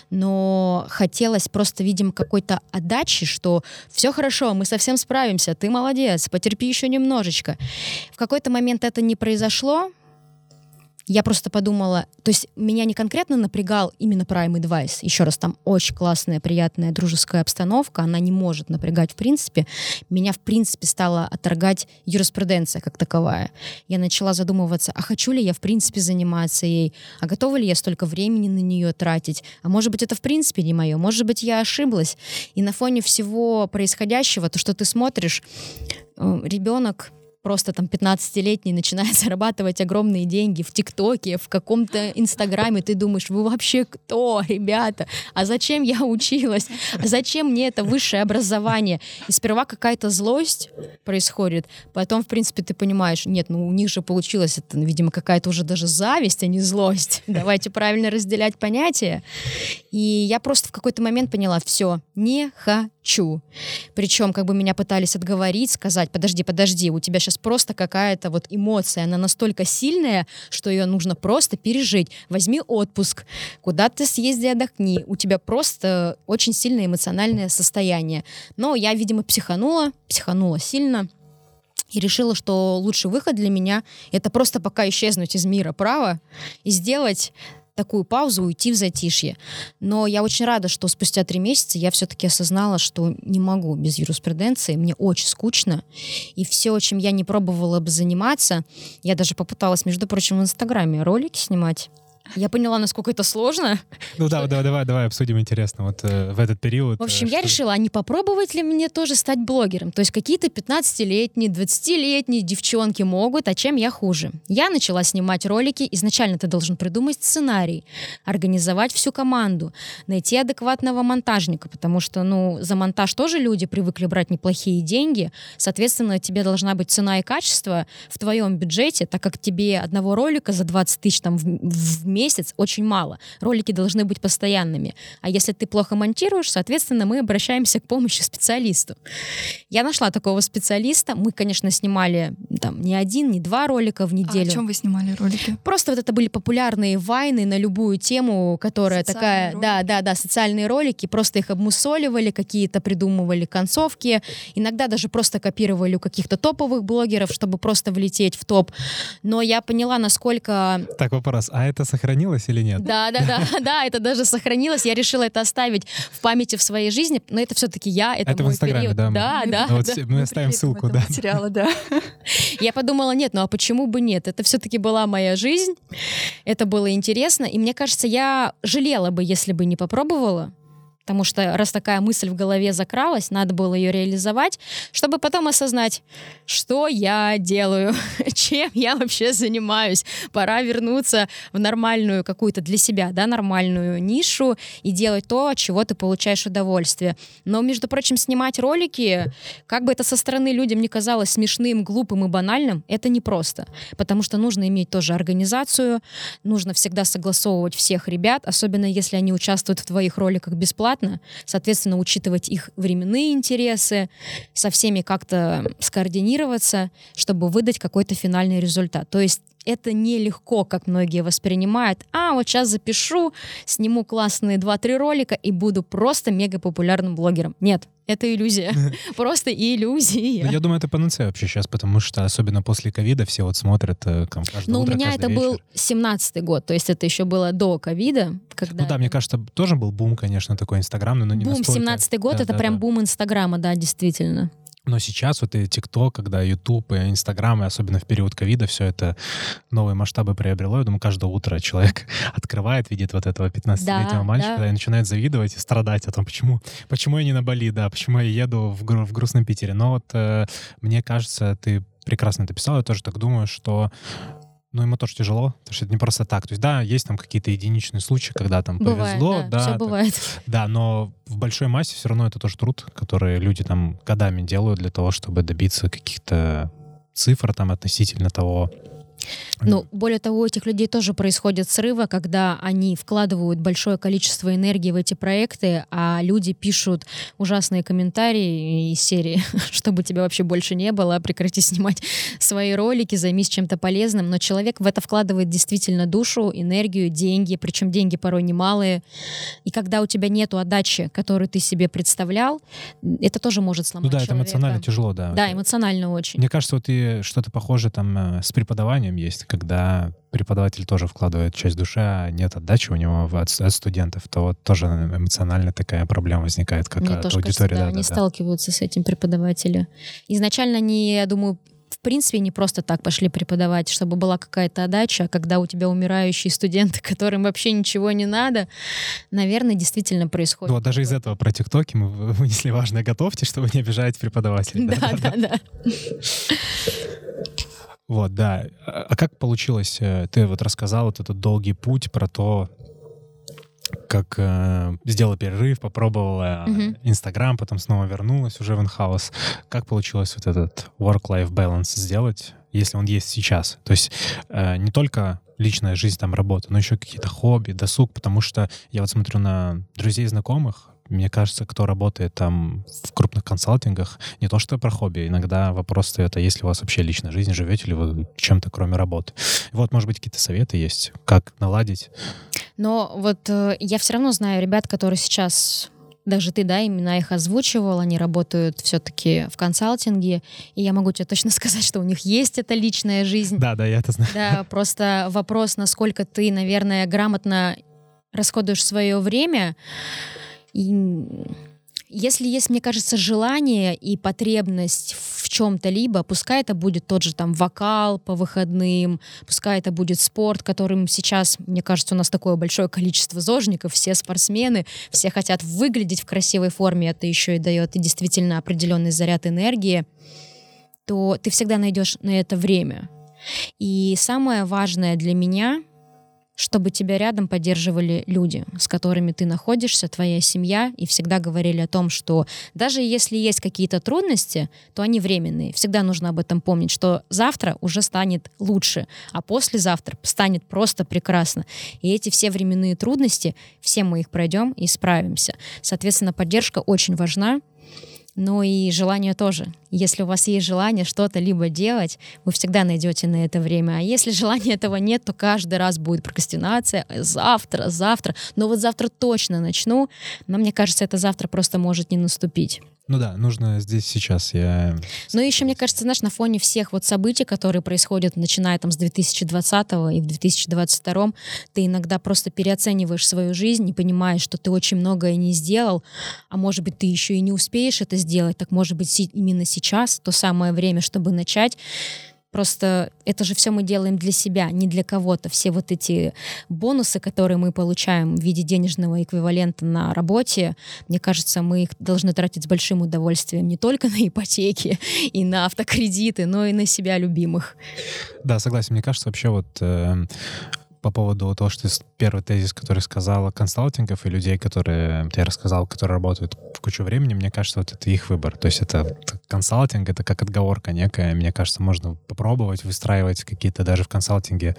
но хотелось просто, видимо, какой-то отдачи, что все хорошо, мы совсем справимся, ты молодец, потерпи еще немножечко. В какой-то момент это не произошло, я просто подумала, то есть меня не конкретно напрягал именно Prime Advice. Еще раз, там очень классная, приятная, дружеская обстановка, она не может напрягать в принципе. Меня в принципе стала отторгать юриспруденция как таковая. Я начала задумываться, а хочу ли я в принципе заниматься ей, а готова ли я столько времени на нее тратить, а может быть это в принципе не мое, может быть я ошиблась. И на фоне всего происходящего, то, что ты смотришь, э, ребенок просто там 15-летний начинает зарабатывать огромные деньги в ТикТоке, в каком-то Инстаграме, ты думаешь, вы вообще кто, ребята? А зачем я училась? А зачем мне это высшее образование? И сперва какая-то злость происходит, потом, в принципе, ты понимаешь, нет, ну у них же получилось, это, видимо, какая-то уже даже зависть, а не злость. Давайте правильно разделять понятия. И я просто в какой-то момент поняла, все, не хочу. Причем, как бы меня пытались отговорить, сказать, подожди, подожди, у тебя сейчас сейчас просто какая-то вот эмоция, она настолько сильная, что ее нужно просто пережить. Возьми отпуск, куда ты съезди, отдохни. У тебя просто очень сильное эмоциональное состояние. Но я, видимо, психанула, психанула сильно и решила, что лучший выход для меня это просто пока исчезнуть из мира права и сделать такую паузу, уйти в затишье. Но я очень рада, что спустя три месяца я все-таки осознала, что не могу без юриспруденции, мне очень скучно, и все, чем я не пробовала бы заниматься, я даже попыталась, между прочим, в Инстаграме ролики снимать, я поняла, насколько это сложно. Ну да, да, давай, давай обсудим интересно вот э, в этот период. В общем, э, я решила, а не попробовать ли мне тоже стать блогером? То есть какие-то 15-летние, 20-летние девчонки могут, а чем я хуже? Я начала снимать ролики. Изначально ты должен придумать сценарий, организовать всю команду, найти адекватного монтажника, потому что, ну, за монтаж тоже люди привыкли брать неплохие деньги. Соответственно, тебе должна быть цена и качество в твоем бюджете, так как тебе одного ролика за 20 тысяч там в, в месяц очень мало. Ролики должны быть постоянными. А если ты плохо монтируешь, соответственно, мы обращаемся к помощи специалисту. Я нашла такого специалиста. Мы, конечно, снимали там не один, не два ролика в неделю. А о чем вы снимали ролики? Просто вот это были популярные вайны на любую тему, которая социальные такая, ролики. да, да, да, социальные ролики. Просто их обмусоливали, какие-то придумывали концовки. Иногда даже просто копировали у каких-то топовых блогеров, чтобы просто влететь в топ. Но я поняла, насколько... Так, вопрос. А это сохранилось сохранилось или нет? Да, да, да, да, это даже сохранилось. Я решила это оставить в памяти в своей жизни, но это все-таки я, это, это мой в Инстаграме, период. да? Да, да. Ну, вот да. Мы оставим ссылку, да. Материала, да. Я подумала, нет, ну а почему бы нет? Это все-таки была моя жизнь, это было интересно, и мне кажется, я жалела бы, если бы не попробовала. Потому что раз такая мысль в голове закралась, надо было ее реализовать, чтобы потом осознать, что я делаю, чем я вообще занимаюсь. Пора вернуться в нормальную какую-то для себя, да, нормальную нишу и делать то, от чего ты получаешь удовольствие. Но, между прочим, снимать ролики, как бы это со стороны людям не казалось смешным, глупым и банальным, это непросто. Потому что нужно иметь тоже организацию, нужно всегда согласовывать всех ребят, особенно если они участвуют в твоих роликах бесплатно, бесплатно, соответственно, учитывать их временные интересы, со всеми как-то скоординироваться, чтобы выдать какой-то финальный результат. То есть это нелегко, как многие воспринимают. А, вот сейчас запишу, сниму классные 2-3 ролика и буду просто мега популярным блогером. Нет, это иллюзия. Просто иллюзия. Ну, я думаю, это панацея вообще сейчас, потому что особенно после ковида все вот смотрят э, там каждое утро, у меня это был 17-й год, то есть это еще было до ковида. Когда Ну да, мне кажется, тоже был бум, конечно, такой инстаграмный, но не Бум, настолько. 17-й год, это прям бум Инстаграма, да, действительно. Но сейчас вот и ТикТок, когда Ютуб и Инстаграм, и особенно в период ковида, все это новые масштабы приобрело. Я думаю, каждое утро человек открывает, видит вот этого 15-летнего Да, мальчика, да. и начинает завидовать и страдать о том, почему, почему я не на Бали, да, почему я еду в, гру- в грустном Питере. Но вот э, мне кажется, ты прекрасно это писал, я тоже так думаю, что ну, ему тоже тяжело, потому что это не просто так. То есть, да, есть там какие-то единичные случаи, когда там Бывает, повезло, да, да, все так- бывает. да, но в большой массе все равно это тоже труд, который люди там годами делают для того, чтобы добиться каких-то цифр там относительно того. Ну, более того, у этих людей тоже происходят срывы, когда они вкладывают большое количество энергии в эти проекты, а люди пишут ужасные комментарии из серии, чтобы тебя вообще больше не было, прекрати снимать свои ролики, займись чем-то полезным. Но человек в это вкладывает действительно душу, энергию, деньги, причем деньги порой немалые. И когда у тебя нету отдачи, которую ты себе представлял, это тоже может Ну сломать да, это человека. эмоционально тяжело, да. Да, Это- эмоционально очень. Мне кажется, вот и что-то похожее там э, с преподаванием есть, когда преподаватель тоже вкладывает часть души, а нет отдачи у него от, от студентов, то вот тоже эмоционально такая проблема возникает, как Мне от тоже кажется, аудитории. да, да, они да, сталкиваются с этим преподаватели. Изначально они, я думаю, в принципе, не просто так пошли преподавать, чтобы была какая-то отдача, а когда у тебя умирающие студенты, которым вообще ничего не надо, наверное, действительно происходит. Ну, вот даже из этого про ТикТоки мы вы- вынесли важное «готовьте», чтобы не обижать преподавателей. Да, да, да. Вот, да. А как получилось? э, Ты вот рассказал вот этот долгий путь про то, как э, сделала перерыв, попробовала Мгм. Инстаграм, потом снова вернулась уже в инхаус. Как получилось вот этот work-life balance сделать, если он есть сейчас? То есть э, не только личная жизнь, там, работа, но еще какие-то хобби, досуг, потому что я вот смотрю на друзей, знакомых, мне кажется, кто работает там в крупных консалтингах, не то что про хобби, иногда вопрос стоит, а есть ли у вас вообще личная жизнь, живете ли вы чем-то, кроме работы? Вот, может быть, какие-то советы есть, как наладить? Но вот э, я все равно знаю ребят, которые сейчас даже ты, да, имена их озвучивал, они работают все-таки в консалтинге, и я могу тебе точно сказать, что у них есть эта личная жизнь. Да, да, я это знаю. Да, просто вопрос, насколько ты, наверное, грамотно расходуешь свое время. И если есть, мне кажется, желание и потребность в чем-то либо, пускай это будет тот же там вокал по выходным, пускай это будет спорт, которым сейчас, мне кажется, у нас такое большое количество зожников, все спортсмены, все хотят выглядеть в красивой форме, это еще и дает и действительно определенный заряд энергии, то ты всегда найдешь на это время. И самое важное для меня, чтобы тебя рядом поддерживали люди, с которыми ты находишься, твоя семья, и всегда говорили о том, что даже если есть какие-то трудности, то они временные. Всегда нужно об этом помнить, что завтра уже станет лучше, а послезавтра станет просто прекрасно. И эти все временные трудности, все мы их пройдем и справимся. Соответственно, поддержка очень важна, но и желание тоже. Если у вас есть желание что-то либо делать, вы всегда найдете на это время. А если желания этого нет, то каждый раз будет прокрастинация. «Э, Завтра, завтра. Но вот завтра точно начну. Но мне кажется, это завтра просто может не наступить. Ну да, нужно здесь сейчас. Я... Ну и еще, мне кажется, знаешь, на фоне всех вот событий, которые происходят, начиная там с 2020 и в 2022, ты иногда просто переоцениваешь свою жизнь и понимаешь, что ты очень многое не сделал, а может быть, ты еще и не успеешь это сделать, так может быть, именно сейчас то самое время, чтобы начать. Просто это же все мы делаем для себя, не для кого-то. Все вот эти бонусы, которые мы получаем в виде денежного эквивалента на работе, мне кажется, мы их должны тратить с большим удовольствием не только на ипотеки и на автокредиты, но и на себя любимых. Да, согласен. Мне кажется, вообще вот э, по поводу того, что первый тезис, который сказала, консалтингов и людей, которые ты рассказал, которые работают в кучу времени, мне кажется, вот это их выбор. То есть это консалтинг, это как отговорка некая. Мне кажется, можно попробовать выстраивать какие-то даже в консалтинге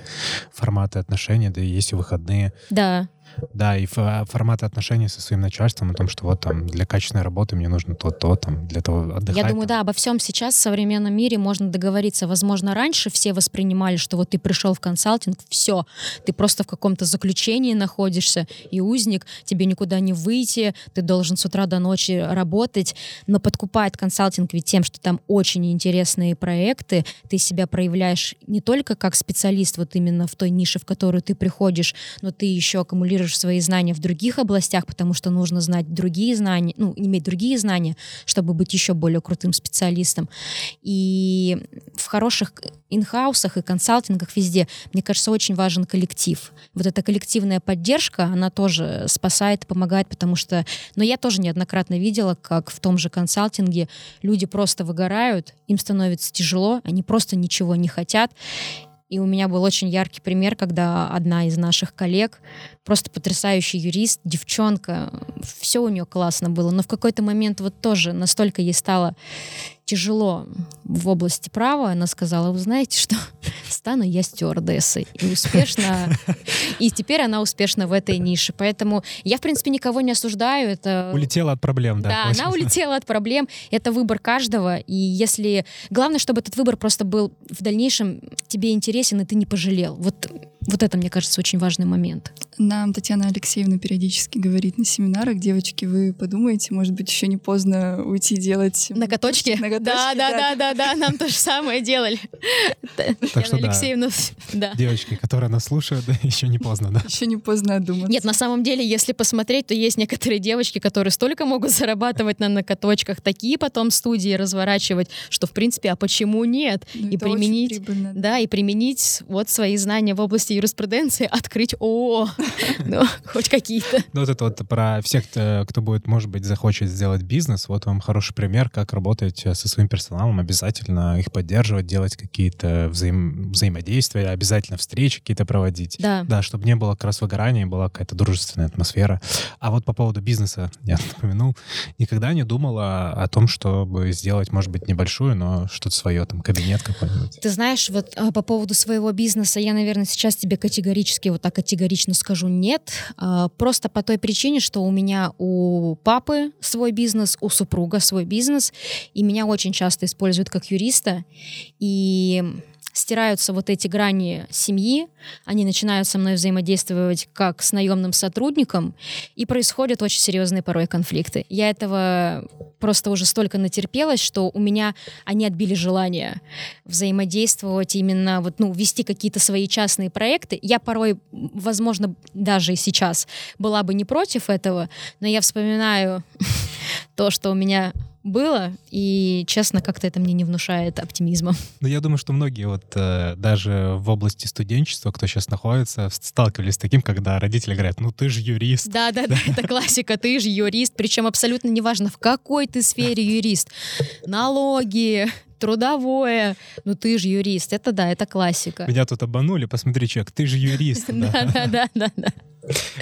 форматы отношений, да и есть и выходные. Да. Да, и форматы отношений со своим начальством, о том, что вот там для качественной работы мне нужно то-то, там, для того отдыхать. Я думаю, там. да, обо всем сейчас в современном мире можно договориться. Возможно, раньше все воспринимали, что вот ты пришел в консалтинг, все, ты просто в каком-то заключении находишься, и узник, тебе никуда не выйти, ты должен с утра до ночи работать, но подкупает консалтинг ведь тем, что там очень интересные проекты, ты себя проявляешь не только как специалист вот именно в той нише, в которую ты приходишь, но ты еще аккумулируешь свои знания в других областях, потому что нужно знать другие знания, ну, иметь другие знания, чтобы быть еще более крутым специалистом. И в хороших инхаусах и консалтингах везде, мне кажется, очень важен коллектив. Вот эта коллективная поддержка, она тоже спасает, помогает, потому что... Но я тоже неоднократно видела, как в том же консалтинге люди просто выгорают, им становится тяжело, они просто ничего не хотят, и у меня был очень яркий пример, когда одна из наших коллег, просто потрясающий юрист, девчонка, все у нее классно было, но в какой-то момент вот тоже настолько ей стало тяжело в области права, она сказала, вы знаете что, стану я стюардессой. И успешно, и теперь она успешна в этой нише. Поэтому я, в принципе, никого не осуждаю. Это... Улетела от проблем, да. Да, она улетела от проблем. Это выбор каждого. И если... Главное, чтобы этот выбор просто был в дальнейшем тебе интересен, и ты не пожалел. Вот вот это, мне кажется, очень важный момент. Нам Татьяна Алексеевна периодически говорит на семинарах, девочки, вы подумаете, может быть, еще не поздно уйти делать... Ноготочки? Ноготочки, да, да, да, да, да, нам то же самое делали. Татьяна Алексеевна, да. Девочки, которые нас слушают, еще не поздно, да? Еще не поздно думать. Нет, на самом деле, если посмотреть, то есть некоторые девочки, которые столько могут зарабатывать на ноготочках, такие потом студии разворачивать, что, в принципе, а почему нет? Ну, и применить, да, и применить вот свои знания в области юриспруденции открыть ООО. Ну, хоть какие-то. Ну, вот это вот про всех, кто будет, может быть, захочет сделать бизнес. Вот вам хороший пример, как работать э, со своим персоналом. Обязательно их поддерживать, делать какие-то взаим... взаимодействия, обязательно встречи какие-то проводить. Да. Да, чтобы не было как раз выгорания, была какая-то дружественная атмосфера. А вот по поводу бизнеса, я напомянул, никогда не думала о том, чтобы сделать, может быть, небольшую, но что-то свое, там, кабинет какой-нибудь. Ты знаешь, вот а, по поводу своего бизнеса, я, наверное, сейчас тебе категорически, вот так категорично скажу нет. А, просто по той причине, что у меня у папы свой бизнес, у супруга свой бизнес, и меня очень часто используют как юриста. И стираются вот эти грани семьи, они начинают со мной взаимодействовать как с наемным сотрудником, и происходят очень серьезные порой конфликты. Я этого просто уже столько натерпелась, что у меня они отбили желание взаимодействовать именно вот, ну, вести какие-то свои частные проекты. Я порой, возможно, даже и сейчас была бы не против этого, но я вспоминаю то, что у меня было, и, честно, как-то это мне не внушает оптимизма. Ну, я думаю, что многие вот э, даже в области студенчества, кто сейчас находится, сталкивались с таким, когда родители говорят, ну ты же юрист. Да, да, да, это классика, ты же юрист, причем абсолютно неважно, в какой ты сфере юрист. Налоги, трудовое. Ну ты же юрист. Это да, это классика. Меня тут обманули, посмотри, человек, ты же юрист. Да, да, да, да, да.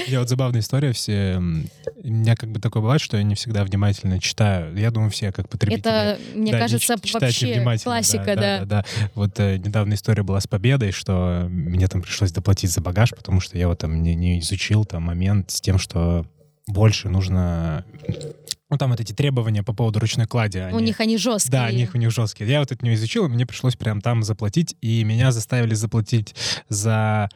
Я вот забавная история, все... У меня как бы такое бывает, что я не всегда внимательно читаю. Я думаю, все как потребители... Это, мне да, кажется, вообще классика, да. да. да, да. Вот э, недавно история была с победой, что мне там пришлось доплатить за багаж, потому что я вот там не, не изучил там момент с тем, что больше нужно ну, там вот эти требования по поводу ручной клади. Они, у них они жесткие. Да, у них у них жесткие. Я вот это не изучил, и мне пришлось прям там заплатить, и меня заставили заплатить за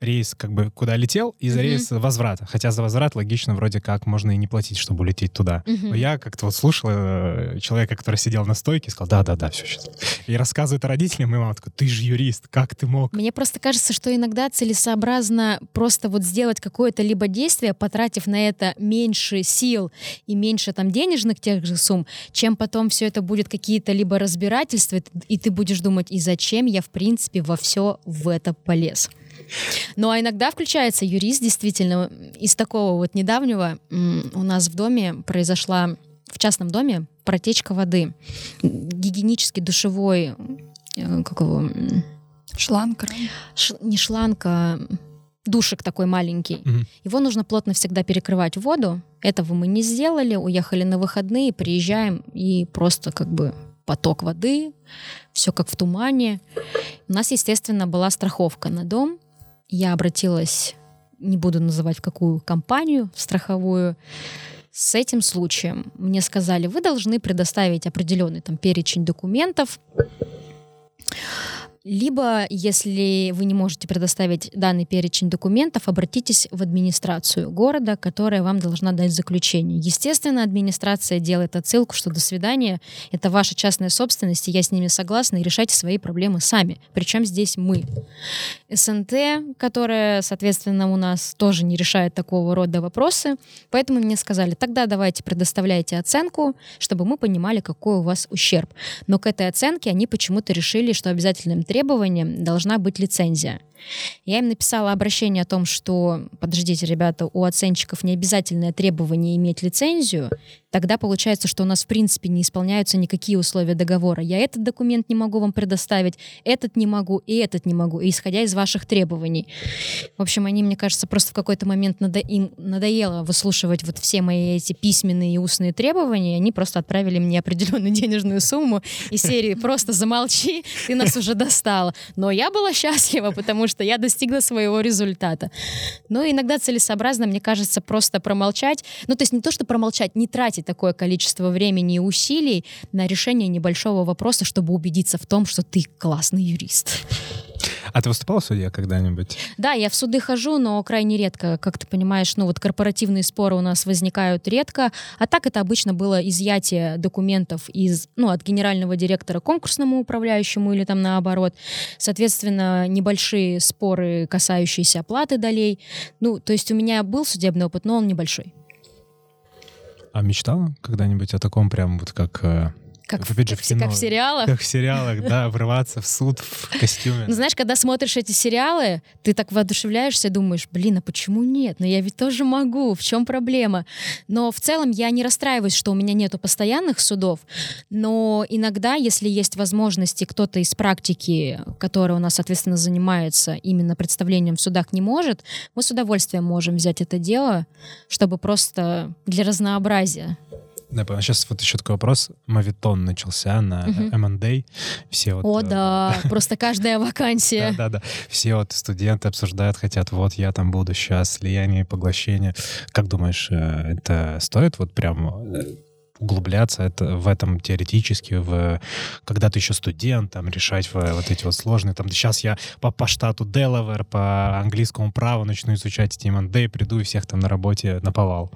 рейс, как бы, куда летел, и за mm-hmm. рейс возврата. Хотя за возврат логично вроде как можно и не платить, чтобы улететь туда. Mm-hmm. Но я как-то вот слушал э, человека, который сидел на стойке, и сказал, да-да-да, все сейчас. И рассказывает родителям, и мама такая, ты же юрист, как ты мог? Мне просто кажется, что иногда целесообразно просто вот сделать какое-то либо действие, потратив на это меньше сил и меньше там там денежных тех же сумм, чем потом все это будет какие-то либо разбирательства, и ты будешь думать, и зачем я, в принципе, во все в это полез. Ну а иногда включается юрист, действительно, из такого вот недавнего у нас в доме произошла, в частном доме, протечка воды. Гигиенический душевой, э, как его... Шланг. Ш, не шланг, а душик такой маленький. Угу. Его нужно плотно всегда перекрывать воду. Этого мы не сделали, уехали на выходные, приезжаем и просто как бы поток воды, все как в тумане. У нас, естественно, была страховка на дом. Я обратилась не буду называть в какую компанию, в страховую, с этим случаем мне сказали, вы должны предоставить определенный там перечень документов, либо, если вы не можете предоставить данный перечень документов, обратитесь в администрацию города, которая вам должна дать заключение. Естественно, администрация делает отсылку, что до свидания, это ваша частная собственность, и я с ними согласна, и решайте свои проблемы сами. Причем здесь мы. СНТ, которая, соответственно, у нас тоже не решает такого рода вопросы, поэтому мне сказали, тогда давайте предоставляйте оценку, чтобы мы понимали, какой у вас ущерб. Но к этой оценке они почему-то решили, что обязательным требованием требованием должна быть лицензия. Я им написала обращение о том, что, подождите, ребята, у оценщиков не обязательное требование иметь лицензию, тогда получается, что у нас в принципе не исполняются никакие условия договора. Я этот документ не могу вам предоставить, этот не могу и этот не могу, исходя из ваших требований. В общем, они, мне кажется, просто в какой-то момент надо, им надоело выслушивать вот все мои эти письменные и устные требования, и они просто отправили мне определенную денежную сумму из серии «Просто замолчи, ты нас уже достала». Но я была счастлива, потому что я достигла своего результата. Но иногда целесообразно, мне кажется, просто промолчать. Ну, то есть не то, что промолчать, не тратить такое количество времени и усилий на решение небольшого вопроса, чтобы убедиться в том, что ты классный юрист. А ты выступала в суде когда-нибудь? Да, я в суды хожу, но крайне редко. Как ты понимаешь, ну вот корпоративные споры у нас возникают редко, а так это обычно было изъятие документов из, ну, от генерального директора конкурсному управляющему или там наоборот. Соответственно, небольшие споры, касающиеся оплаты долей. Ну, то есть у меня был судебный опыт, но он небольшой. А мечтала когда-нибудь о таком прям вот как э, как, в, опять же, в, кино, как в сериалах. Как в сериалах, да, врываться в суд в костюме. Ну, знаешь, когда смотришь эти сериалы, ты так воодушевляешься, думаешь, блин, а почему нет? Но ну, я ведь тоже могу, в чем проблема? Но в целом я не расстраиваюсь, что у меня нету постоянных судов, но иногда, если есть возможности, кто-то из практики, который у нас, соответственно, занимается именно представлением в судах, не может, мы с удовольствием можем взять это дело, чтобы просто для разнообразия да, сейчас вот еще такой вопрос. Мавитон начался на M&A. Все вот, О, да, просто каждая вакансия. Да, да, да. Все вот студенты обсуждают, хотят, вот я там буду сейчас, слияние, поглощение. Как думаешь, э, это стоит вот прям э, углубляться это, в этом теоретически, в, когда ты еще студент, там, решать в, вот эти вот сложные, там, сейчас я по, по штату Делавер, по английскому праву начну изучать эти МНД, приду и всех там на работе наповал.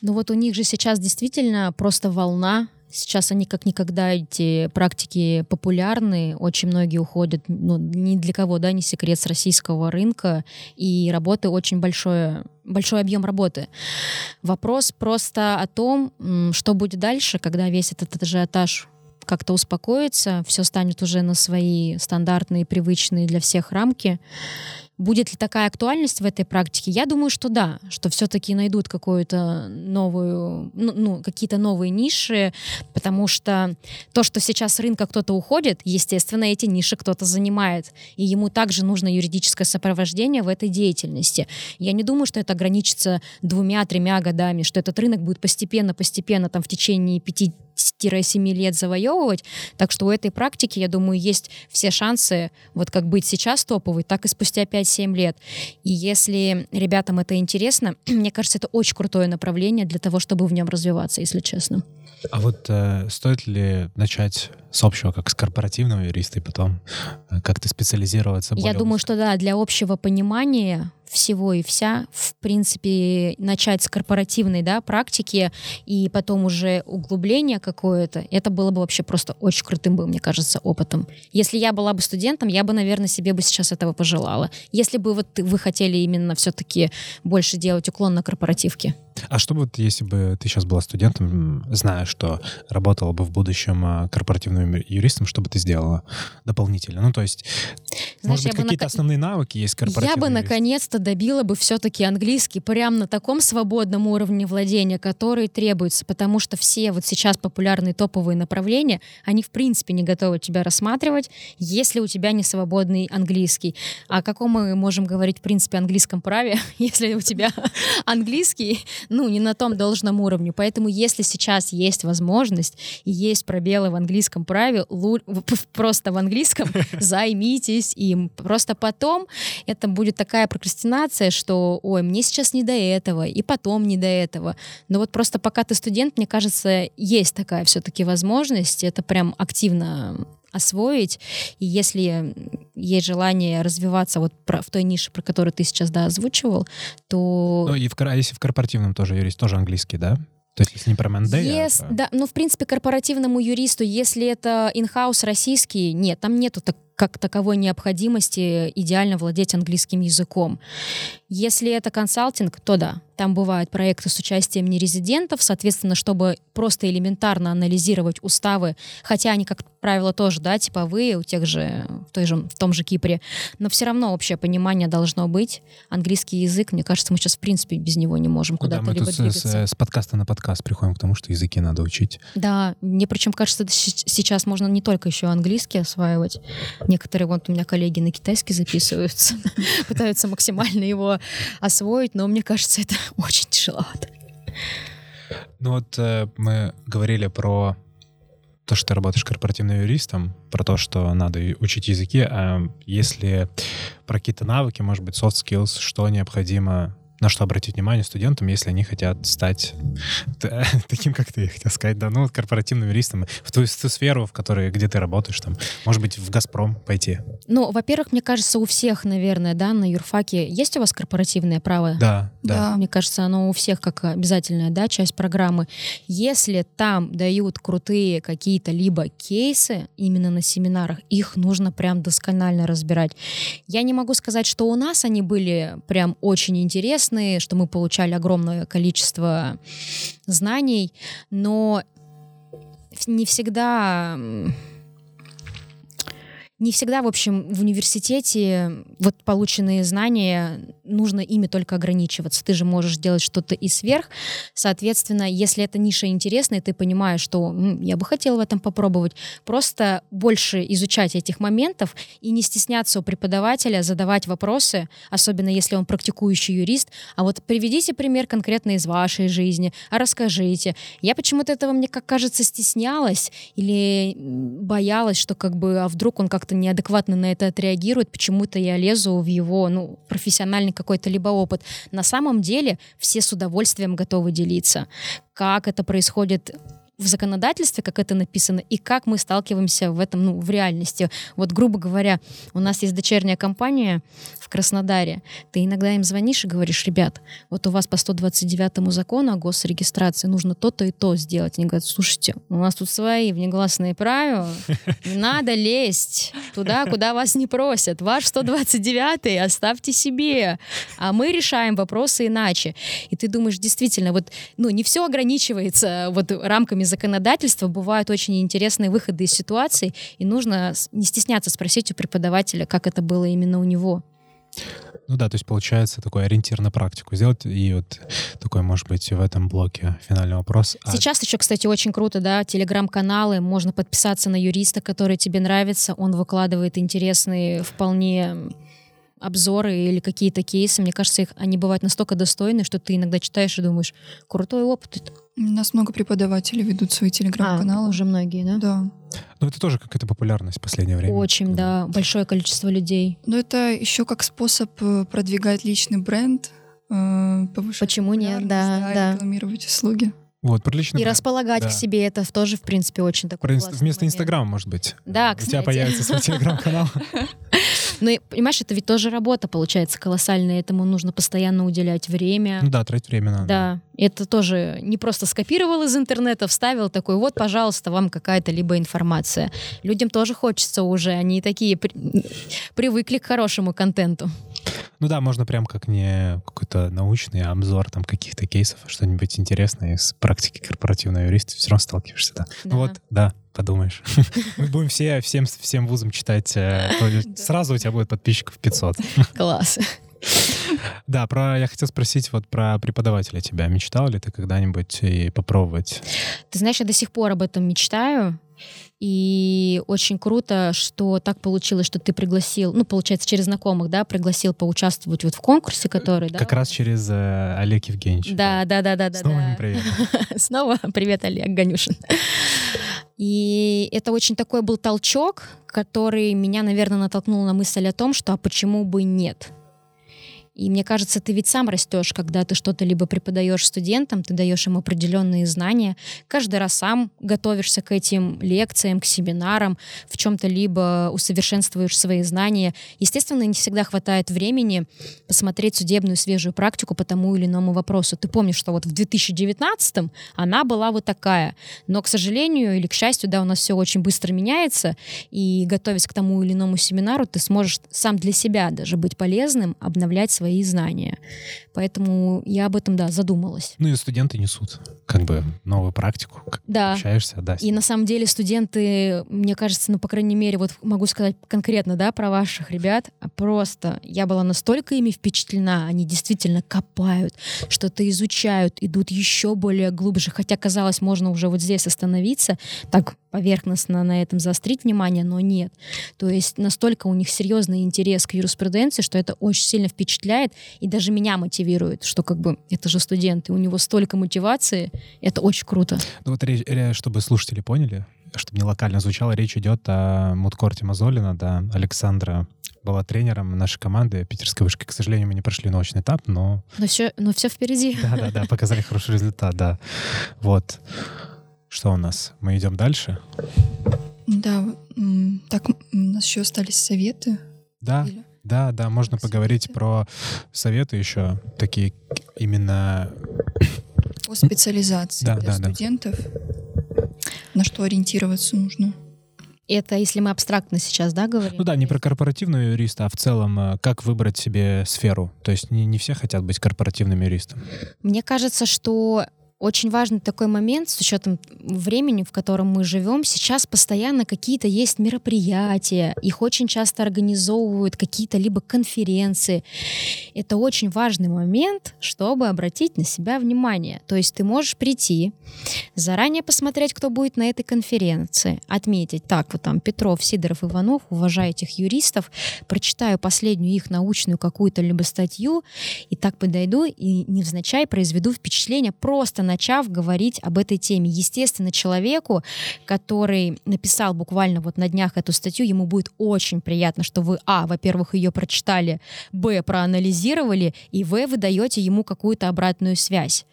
Ну вот у них же сейчас действительно просто волна Сейчас они как никогда, эти практики популярны, очень многие уходят, ну, ни для кого, да, не секрет, с российского рынка, и работы очень большое, большой объем работы. Вопрос просто о том, что будет дальше, когда весь этот ажиотаж как-то успокоится, все станет уже на свои стандартные, привычные для всех рамки. Будет ли такая актуальность в этой практике? Я думаю, что да, что все-таки найдут какую-то новую, ну, ну, какие-то новые ниши, потому что то, что сейчас с рынка кто-то уходит, естественно, эти ниши кто-то занимает, и ему также нужно юридическое сопровождение в этой деятельности. Я не думаю, что это ограничится двумя-тремя годами, что этот рынок будет постепенно-постепенно там в течение пяти 7 лет завоевывать. Так что у этой практики, я думаю, есть все шансы вот как быть сейчас топовой, так и спустя 5-7 лет. И если ребятам это интересно, мне кажется, это очень крутое направление для того, чтобы в нем развиваться, если честно. А вот э, стоит ли начать с общего, как с корпоративного юриста, и потом э, как-то специализироваться? Я думаю, узко? что да, для общего понимания всего и вся, в принципе, начать с корпоративной да, практики и потом уже углубление какое-то, это было бы вообще просто очень крутым, бы, мне кажется, опытом. Если я была бы студентом, я бы, наверное, себе бы сейчас этого пожелала. Если бы вот вы хотели именно все-таки больше делать уклон на корпоративке. А что вот, если бы ты сейчас была студентом, зная, что работала бы в будущем а, корпоративным юристом, что бы ты сделала дополнительно? Ну, то есть, Знаешь, может быть, какие-то на... основные навыки есть корпоративного Я бы наконец-то добила бы все-таки английский прямо на таком свободном уровне владения, который требуется, потому что все вот сейчас популярные топовые направления, они в принципе не готовы тебя рассматривать, если у тебя не свободный английский. О каком мы можем говорить в принципе английском праве, если у тебя английский ну, не на том должном уровне. Поэтому если сейчас есть возможность и есть пробелы в английском праве, просто в английском займитесь им. Просто потом это будет такая прокрастинация, что, ой, мне сейчас не до этого, и потом не до этого. Но вот просто пока ты студент, мне кажется, есть такая все-таки возможность, это прям активно освоить. И если есть желание развиваться вот в той нише, про которую ты сейчас да, озвучивал, то... Ну, и в, а если в корпоративном тоже юрист, тоже английский, да? То есть, если не про МНД, yes, а про... Да, ну, в принципе, корпоративному юристу, если это инхаус российский, нет, там нету так, как таковой необходимости идеально владеть английским языком. Если это консалтинг, то да, там бывают проекты с участием нерезидентов, соответственно, чтобы просто элементарно анализировать уставы, хотя они, как правило, тоже, да, типовые у тех же, в, той же, в том же Кипре, но все равно общее понимание должно быть. Английский язык, мне кажется, мы сейчас, в принципе, без него не можем куда-то да, мы либо тут двигаться. С, с подкаста на подкаст приходим к тому, что языки надо учить. Да, мне причем кажется, сейчас можно не только еще английский осваивать. Некоторые, вот у меня коллеги на китайский записываются, пытаются максимально его освоить, но мне кажется, это очень тяжеловато. Ну вот э, мы говорили про то, что ты работаешь корпоративным юристом, про то, что надо учить языки, а если про какие-то навыки, может быть, soft skills, что необходимо на что обратить внимание студентам, если они хотят стать таким, как ты хотел сказать, да, ну, корпоративным юристом, в ту, в ту сферу, в которой, где ты работаешь, там, может быть, в «Газпром» пойти? Ну, во-первых, мне кажется, у всех, наверное, да, на юрфаке есть у вас корпоративное право? Да, да. да. Мне кажется, оно у всех как обязательная, да, часть программы. Если там дают крутые какие-то либо кейсы именно на семинарах, их нужно прям досконально разбирать. Я не могу сказать, что у нас они были прям очень интересны, интересные, что мы получали огромное количество знаний, но не всегда не всегда, в общем, в университете вот полученные знания нужно ими только ограничиваться. Ты же можешь делать что-то и сверх. Соответственно, если эта ниша интересная, ты понимаешь, что я бы хотела в этом попробовать, просто больше изучать этих моментов и не стесняться у преподавателя задавать вопросы, особенно если он практикующий юрист. А вот приведите пример конкретно из вашей жизни, а расскажите. Я почему-то этого, мне как кажется, стеснялась или боялась, что как бы, а вдруг он как-то как-то неадекватно на это отреагирует, почему-то я лезу в его ну, профессиональный какой-то либо опыт. На самом деле все с удовольствием готовы делиться. Как это происходит в законодательстве, как это написано, и как мы сталкиваемся в этом, ну, в реальности. Вот, грубо говоря, у нас есть дочерняя компания в Краснодаре. Ты иногда им звонишь и говоришь, ребят, вот у вас по 129 закону о госрегистрации нужно то-то и то сделать. Они говорят, слушайте, у нас тут свои внегласные правила, не надо лезть туда, куда вас не просят. Ваш 129 оставьте себе, а мы решаем вопросы иначе. И ты думаешь, действительно, вот, ну, не все ограничивается вот рамками законодательства бывают очень интересные выходы из ситуаций, и нужно не стесняться спросить у преподавателя, как это было именно у него. Ну да, то есть получается такой ориентир на практику сделать, и вот такой, может быть, в этом блоке финальный вопрос. А Сейчас а... еще, кстати, очень круто, да, телеграм-каналы, можно подписаться на юриста, который тебе нравится, он выкладывает интересные, вполне обзоры или какие-то кейсы, мне кажется, их, они бывают настолько достойны, что ты иногда читаешь и думаешь, крутой опыт. У нас много преподавателей ведут свои телеграм-каналы. А, уже многие, да? Да. Ну, это тоже какая-то популярность в последнее время. Очень, да. Большое количество людей. Но это еще как способ э, продвигать личный бренд, э, повышать Почему нет? Да, да, да. рекламировать услуги. Вот, про личный И бренд. располагать да. к себе это тоже, в принципе, очень такой про инст... Вместо Инстаграма, может быть. Да, кстати. У тебя появится свой телеграм-канал. Ну, понимаешь, это ведь тоже работа получается колоссальная, этому нужно постоянно уделять время. Ну да, тратить время надо. Да, это тоже не просто скопировал из интернета, вставил такой, вот, пожалуйста, вам какая-то либо информация. Людям тоже хочется уже, они такие при... привыкли к хорошему контенту. Ну да, можно прям как не какой-то научный обзор там каких-то кейсов, а что-нибудь интересное из практики корпоративного юриста, все равно сталкиваешься, да. да. Ну вот, да, подумаешь. Мы будем все, всем, всем вузам читать, э, сразу у тебя будет подписчиков 500. Класс. Да, про я хотел спросить вот про преподавателя тебя. Мечтал ли ты когда-нибудь и попробовать? Ты знаешь, я до сих пор об этом мечтаю. И очень круто, что так получилось, что ты пригласил, ну, получается, через знакомых, да, пригласил поучаствовать вот в конкурсе, который, да? Как раз через э, Олег Евгеньевич. Да, да, да, да, да. Снова да. привет. Снова привет, Олег Ганюшин. И это очень такой был толчок, который меня, наверное, натолкнул на мысль о том, что а почему бы нет? И мне кажется, ты ведь сам растешь, когда ты что-то либо преподаешь студентам, ты даешь им определенные знания, каждый раз сам готовишься к этим лекциям, к семинарам, в чем-то либо усовершенствуешь свои знания. Естественно, не всегда хватает времени посмотреть судебную свежую практику по тому или иному вопросу. Ты помнишь, что вот в 2019 она была вот такая. Но, к сожалению или к счастью, да, у нас все очень быстро меняется, и готовясь к тому или иному семинару, ты сможешь сам для себя даже быть полезным, обновлять свои знания. Поэтому я об этом, да, задумалась. Ну и студенты несут как бы новую практику, Да. общаешься, да. И на самом деле студенты, мне кажется, ну, по крайней мере, вот могу сказать конкретно, да, про ваших ребят, а просто я была настолько ими впечатлена, они действительно копают, что-то изучают, идут еще более глубже, хотя, казалось, можно уже вот здесь остановиться, так поверхностно на этом заострить внимание, но нет. То есть настолько у них серьезный интерес к юриспруденции, что это очень сильно впечатляет и даже меня мотивирует, что как бы это же студенты, у него столько мотивации, это очень круто. Ну вот речь, ре- чтобы слушатели поняли, чтобы не локально звучало, речь идет о Мудкорте Мазолина, да, Александра была тренером нашей команды питерской вышки. К сожалению, мы не прошли научный этап, но Но все, но все впереди. да-да-да, показали хороший результат, да. Вот. Что у нас? Мы идем дальше? Да, так у нас еще остались советы. Да, Или- да, да, можно Советы. поговорить про советы еще, такие именно По специализации Да, для да, да. студентов. На что ориентироваться нужно. Это если мы абстрактно сейчас, да, говорим? Ну да, не про корпоративного юриста, а в целом, э, как выбрать себе сферу. То есть не, не все хотят быть корпоративным юристом. Мне кажется, что очень важный такой момент с учетом времени, в котором мы живем. Сейчас постоянно какие-то есть мероприятия, их очень часто организовывают какие-то либо конференции. Это очень важный момент, чтобы обратить на себя внимание. То есть ты можешь прийти, заранее посмотреть, кто будет на этой конференции, отметить, так, вот там Петров, Сидоров, Иванов, уважаю этих юристов, прочитаю последнюю их научную какую-то либо статью, и так подойду и невзначай произведу впечатление, просто начав говорить об этой теме. Естественно, человеку, который написал буквально вот на днях эту статью, ему будет очень приятно, что вы, а, во-первых, ее прочитали, б, проанализировали, и в, вы даете ему какую-то обратную связь.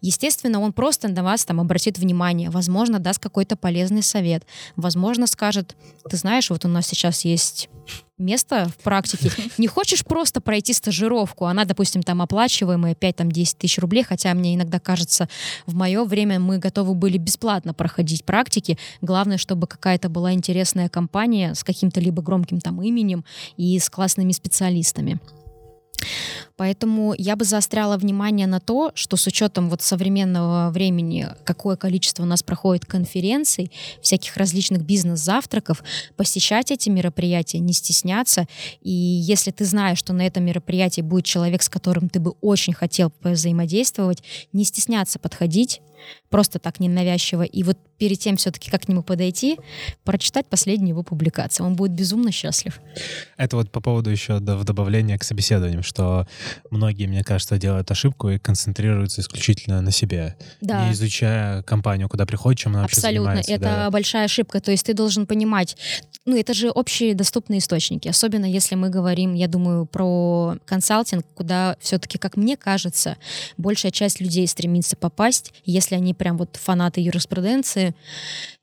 Естественно, он просто на вас там обратит внимание, возможно, даст какой-то полезный совет, возможно, скажет, ты знаешь, вот у нас сейчас есть место в практике. Не хочешь просто пройти стажировку, она, допустим, там оплачиваемая 5-10 тысяч рублей, хотя мне иногда кажется, в мое время мы готовы были бесплатно проходить практики. Главное, чтобы какая-то была интересная компания с каким-то либо громким там именем и с классными специалистами. Поэтому я бы заостряла внимание на то, что с учетом вот современного времени, какое количество у нас проходит конференций, всяких различных бизнес-завтраков, посещать эти мероприятия, не стесняться. И если ты знаешь, что на этом мероприятии будет человек, с которым ты бы очень хотел взаимодействовать, не стесняться подходить, просто так ненавязчиво. И вот перед тем все-таки как к нему подойти, прочитать последнюю его публикацию. Он будет безумно счастлив. Это вот по поводу еще в добавления к собеседованиям, что многие, мне кажется, делают ошибку и концентрируются исключительно на себе, Да. не изучая компанию, куда приходит, чем она вообще Абсолютно. занимается. Это да. большая ошибка. То есть ты должен понимать, ну, это же общие доступные источники, особенно если мы говорим, я думаю, про консалтинг, куда все-таки, как мне кажется, большая часть людей стремится попасть. Если они прям вот фанаты юриспруденции,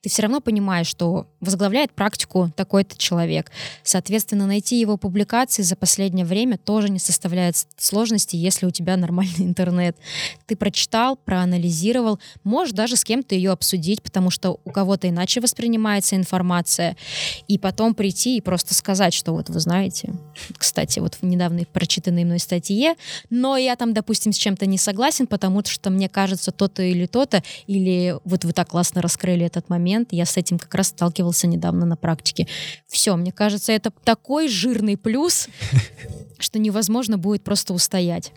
ты все равно понимаешь, что возглавляет практику такой-то человек. Соответственно, найти его публикации за последнее время тоже не составляет сложности, если у тебя нормальный интернет. Ты прочитал, проанализировал, можешь даже с кем-то ее обсудить, потому что у кого-то иначе воспринимается информация, и потом прийти и просто сказать, что вот вы знаете, кстати, вот в недавно прочитанной мной статье, но я там, допустим, с чем-то не согласен, потому что мне кажется то-то или то-то, или вот вы так классно раскрыли этот момент, я с этим как раз сталкивался недавно на практике. Все, мне кажется, это такой жирный плюс, что невозможно будет просто устоять.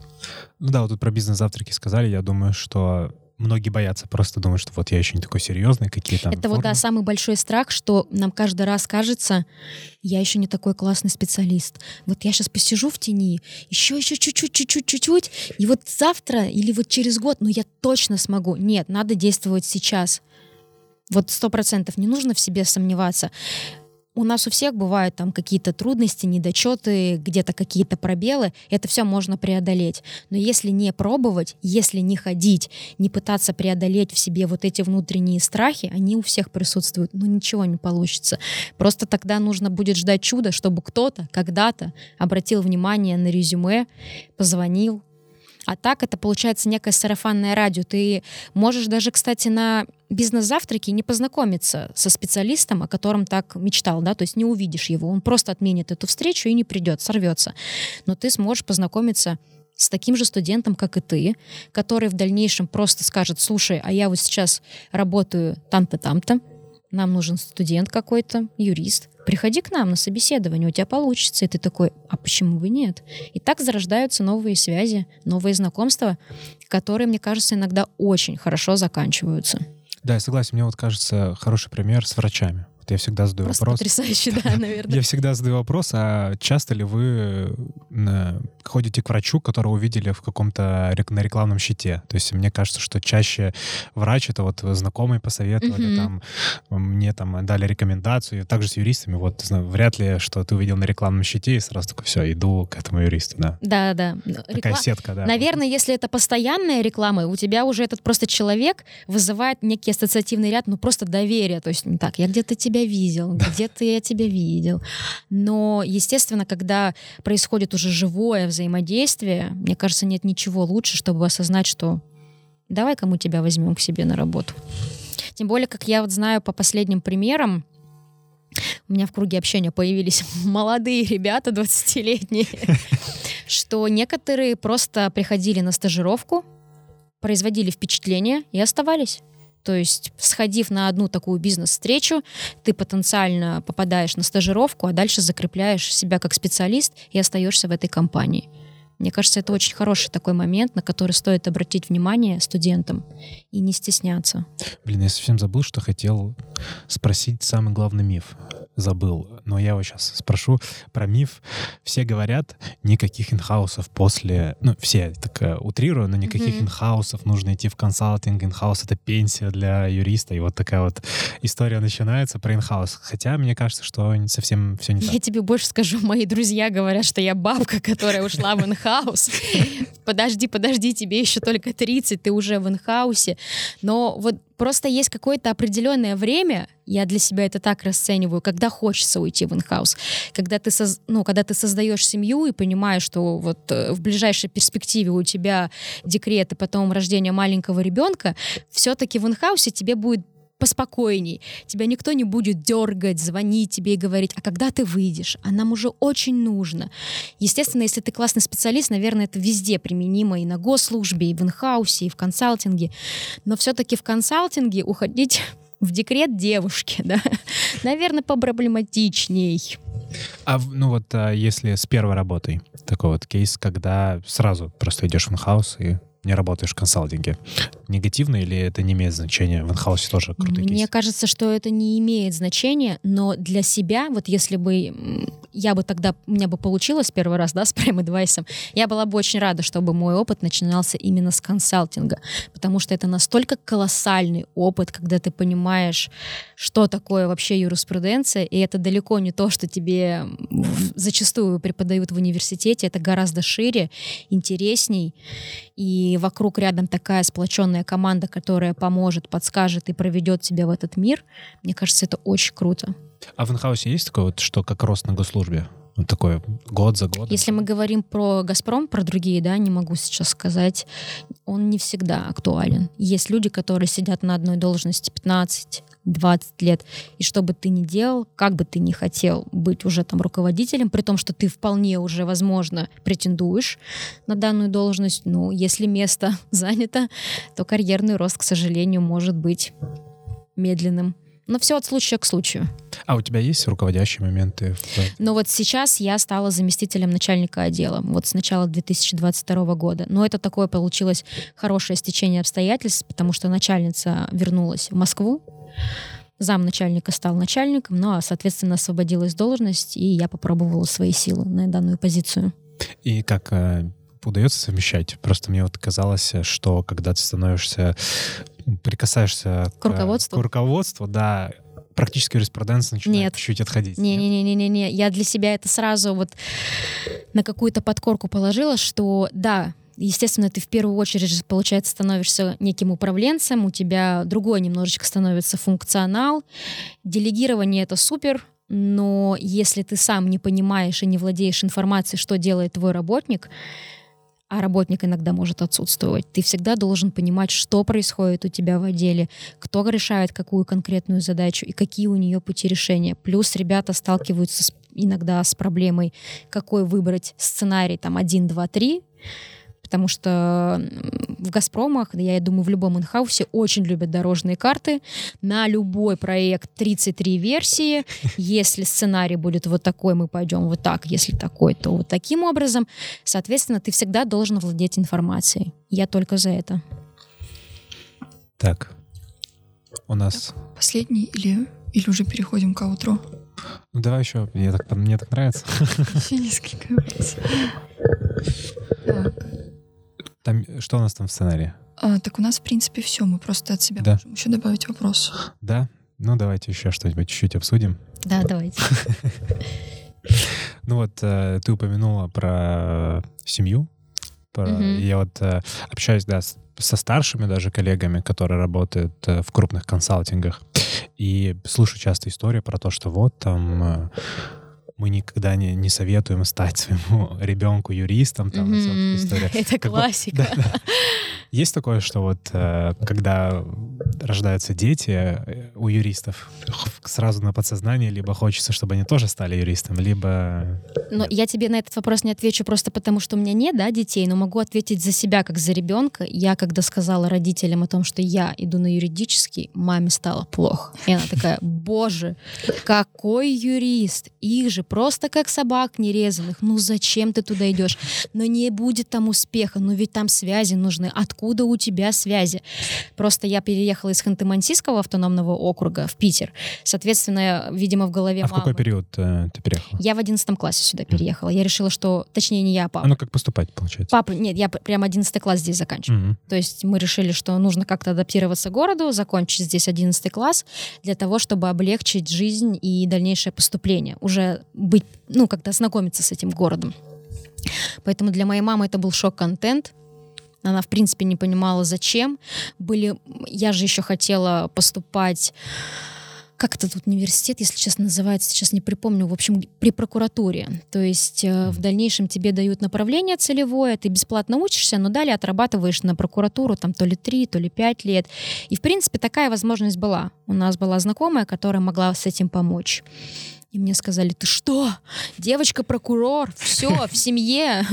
Ну да, вот тут про бизнес-завтраки сказали. Я думаю, что многие боятся, просто думают, что вот я еще не такой серьезный, какие там Это формы. вот, да, самый большой страх, что нам каждый раз кажется, я еще не такой классный специалист. Вот я сейчас посижу в тени, еще, еще чуть-чуть, чуть-чуть, чуть-чуть, и вот завтра или вот через год, ну я точно смогу. Нет, надо действовать сейчас. Вот сто процентов не нужно в себе сомневаться у нас у всех бывают там какие-то трудности, недочеты, где-то какие-то пробелы. Это все можно преодолеть. Но если не пробовать, если не ходить, не пытаться преодолеть в себе вот эти внутренние страхи, они у всех присутствуют, ну ничего не получится. Просто тогда нужно будет ждать чуда, чтобы кто-то когда-то обратил внимание на резюме, позвонил, а так это получается некое сарафанное радио. Ты можешь даже, кстати, на бизнес-завтраке не познакомиться со специалистом, о котором так мечтал, да, то есть не увидишь его, он просто отменит эту встречу и не придет, сорвется. Но ты сможешь познакомиться с таким же студентом, как и ты, который в дальнейшем просто скажет, слушай, а я вот сейчас работаю там-то, там-то, нам нужен студент какой-то, юрист, приходи к нам на собеседование, у тебя получится. И ты такой, а почему бы нет? И так зарождаются новые связи, новые знакомства, которые, мне кажется, иногда очень хорошо заканчиваются. Да, я согласен. Мне вот кажется хороший пример с врачами. Вот я всегда задаю Просто вопрос. потрясающе, да, наверное. Я всегда задаю вопрос, а часто ли вы э, ходите к врачу, которого увидели в каком-то на рекламном щите? То есть мне кажется, что чаще врач — это вот знакомые посоветовали, там, мне там дали рекомендацию, также с юристами. Вот вряд ли, что ты увидел на рекламном щите и сразу такой, все, иду к этому юристу, да. Да, да. Такая сетка, да. Наверное, если это постоянная реклама, у тебя уже этот просто человек вызывает некий ассоциативный ряд, ну просто доверие. То есть, так, я где-то тебя видел, где-то я тебя видел. Но, естественно, когда происходит уже живое взаимодействие, мне кажется, нет ничего лучше, чтобы осознать, что давай-ка мы тебя возьмем к себе на работу. Тем более, как я вот знаю по последним примерам, у меня в круге общения появились молодые ребята, 20-летние, что некоторые просто приходили на стажировку, производили впечатление и оставались. То есть, сходив на одну такую бизнес-встречу, ты потенциально попадаешь на стажировку, а дальше закрепляешь себя как специалист и остаешься в этой компании. Мне кажется, это очень хороший такой момент, на который стоит обратить внимание студентам и не стесняться. Блин, я совсем забыл, что хотел спросить самый главный миф. Забыл, но я его сейчас спрошу про миф. Все говорят, никаких in-house ов после... Ну, все, так э, утрирую, но никаких Мгм. in-house ов, нужно идти в консалтинг, in-house — это пенсия для юриста, и вот такая вот история начинается про in-house. Хотя мне кажется, что совсем все не так. Я тебе больше скажу, мои друзья говорят, что я бабка, которая ушла в in-house. Подожди, подожди, тебе еще только 30, ты уже в инхаусе. Но вот просто есть какое-то определенное время, я для себя это так расцениваю, когда хочется уйти в инхаус. Когда ты, соз- ну, когда ты создаешь семью и понимаешь, что вот э, в ближайшей перспективе у тебя декрет и потом рождение маленького ребенка, все-таки в инхаусе тебе будет поспокойней. Тебя никто не будет дергать, звонить тебе и говорить, а когда ты выйдешь? А нам уже очень нужно. Естественно, если ты классный специалист, наверное, это везде применимо и на госслужбе, и в инхаусе, и в консалтинге. Но все-таки в консалтинге уходить в декрет девушки, да, наверное, попроблематичней. А ну вот а, если с первой работой, такой вот кейс, когда сразу просто идешь в инхаус и не работаешь в консалтинге. Негативно или это не имеет значения? В инхаусе тоже крутой Мне кейс. кажется, что это не имеет значения, но для себя, вот если бы я бы тогда, у меня бы получилось первый раз, да, с Prime Advice, я была бы очень рада, чтобы мой опыт начинался именно с консалтинга, потому что это настолько колоссальный опыт, когда ты понимаешь, что такое вообще юриспруденция, и это далеко не то, что тебе зачастую преподают в университете, это гораздо шире, интересней, и вокруг рядом такая сплоченная команда, которая поможет, подскажет и проведет тебя в этот мир, мне кажется, это очень круто. А в инхаусе есть такое вот, что как рост на госслужбе? Вот такое год за годом? Если мы говорим про «Газпром», про другие, да, не могу сейчас сказать, он не всегда актуален. Есть люди, которые сидят на одной должности 15 20 лет, и что бы ты ни делал, как бы ты ни хотел быть уже там руководителем, при том, что ты вполне уже, возможно, претендуешь на данную должность, ну, если место занято, то карьерный рост, к сожалению, может быть медленным. Но все от случая к случаю. А у тебя есть руководящие моменты? В... Но вот сейчас я стала заместителем начальника отдела. Вот с начала 2022 года. Но это такое получилось хорошее стечение обстоятельств, потому что начальница вернулась в Москву. Зам начальника стал начальником, ну а, соответственно, освободилась должность, и я попробовала свои силы на данную позицию. И как э, удается совмещать? Просто мне вот казалось, что когда ты становишься, прикасаешься к, к руководству, к руководству да, практически юриспруденция начинает нет. чуть-чуть отходить. Не-не-не-не-не. Я для себя это сразу вот на какую-то подкорку положила, что да, естественно, ты в первую очередь, получается, становишься неким управленцем, у тебя другой немножечко становится функционал. Делегирование — это супер, но если ты сам не понимаешь и не владеешь информацией, что делает твой работник, а работник иногда может отсутствовать. Ты всегда должен понимать, что происходит у тебя в отделе, кто решает какую конкретную задачу и какие у нее пути решения. Плюс ребята сталкиваются с, иногда с проблемой, какой выбрать сценарий, там, 1, 2, 3, потому что в «Газпромах», я думаю, в любом инхаусе очень любят дорожные карты. На любой проект 33 версии. Если сценарий будет вот такой, мы пойдем вот так. Если такой, то вот таким образом. Соответственно, ты всегда должен владеть информацией. Я только за это. Так, у нас... Так, последний или, или уже переходим к аутру? Ну давай еще, мне так, мне так нравится. Еще несколько Так. Там, что у нас там в сценарии? А, так у нас, в принципе, все. Мы просто от себя да. можем еще добавить вопрос. Да? Ну, давайте еще что-нибудь чуть-чуть обсудим. Да, давайте. Ну вот, э, ты упомянула про семью. Я вот э, общаюсь, да, со старшими даже коллегами, которые работают э, в крупных консалтингах, и слышу часто истории про то, что вот там мы никогда не, не советуем стать своему ребенку юристом. Там, mm-hmm. история. Это как классика. да, да. Есть такое, что вот э, когда рождаются дети э, у юристов, сразу на подсознание либо хочется, чтобы они тоже стали юристом, либо... Но я тебе на этот вопрос не отвечу просто потому, что у меня нет да, детей, но могу ответить за себя, как за ребенка. Я, когда сказала родителям о том, что я иду на юридический, маме стало плохо. И она такая, боже, какой юрист? Их же просто как собак нерезанных. Ну зачем ты туда идешь? Но не будет там успеха, но ведь там связи нужны. Откуда у тебя связи? Просто я переехала из Ханты-Мансийского автономного округа в Питер. Соответственно, видимо, в голове А мамы... в какой период э, ты переехала? Я в одиннадцатом классе сюда переехала. Я решила, что... Точнее, не я, а папа. А ну как поступать, получается? Папа, нет, я прям одиннадцатый класс здесь заканчиваю. Угу. То есть мы решили, что нужно как-то адаптироваться к городу, закончить здесь одиннадцатый класс для того, чтобы облегчить жизнь и дальнейшее поступление. Уже быть, ну, как-то ознакомиться с этим городом. Поэтому для моей мамы это был шок-контент. Она, в принципе, не понимала, зачем. Были... Я же еще хотела поступать как это тут университет, если честно, называется, сейчас не припомню, в общем, при прокуратуре. То есть э, в дальнейшем тебе дают направление целевое, ты бесплатно учишься, но далее отрабатываешь на прокуратуру там то ли три, то ли пять лет. И, в принципе, такая возможность была. У нас была знакомая, которая могла с этим помочь. И мне сказали, ты что? Девочка-прокурор, все, в семье,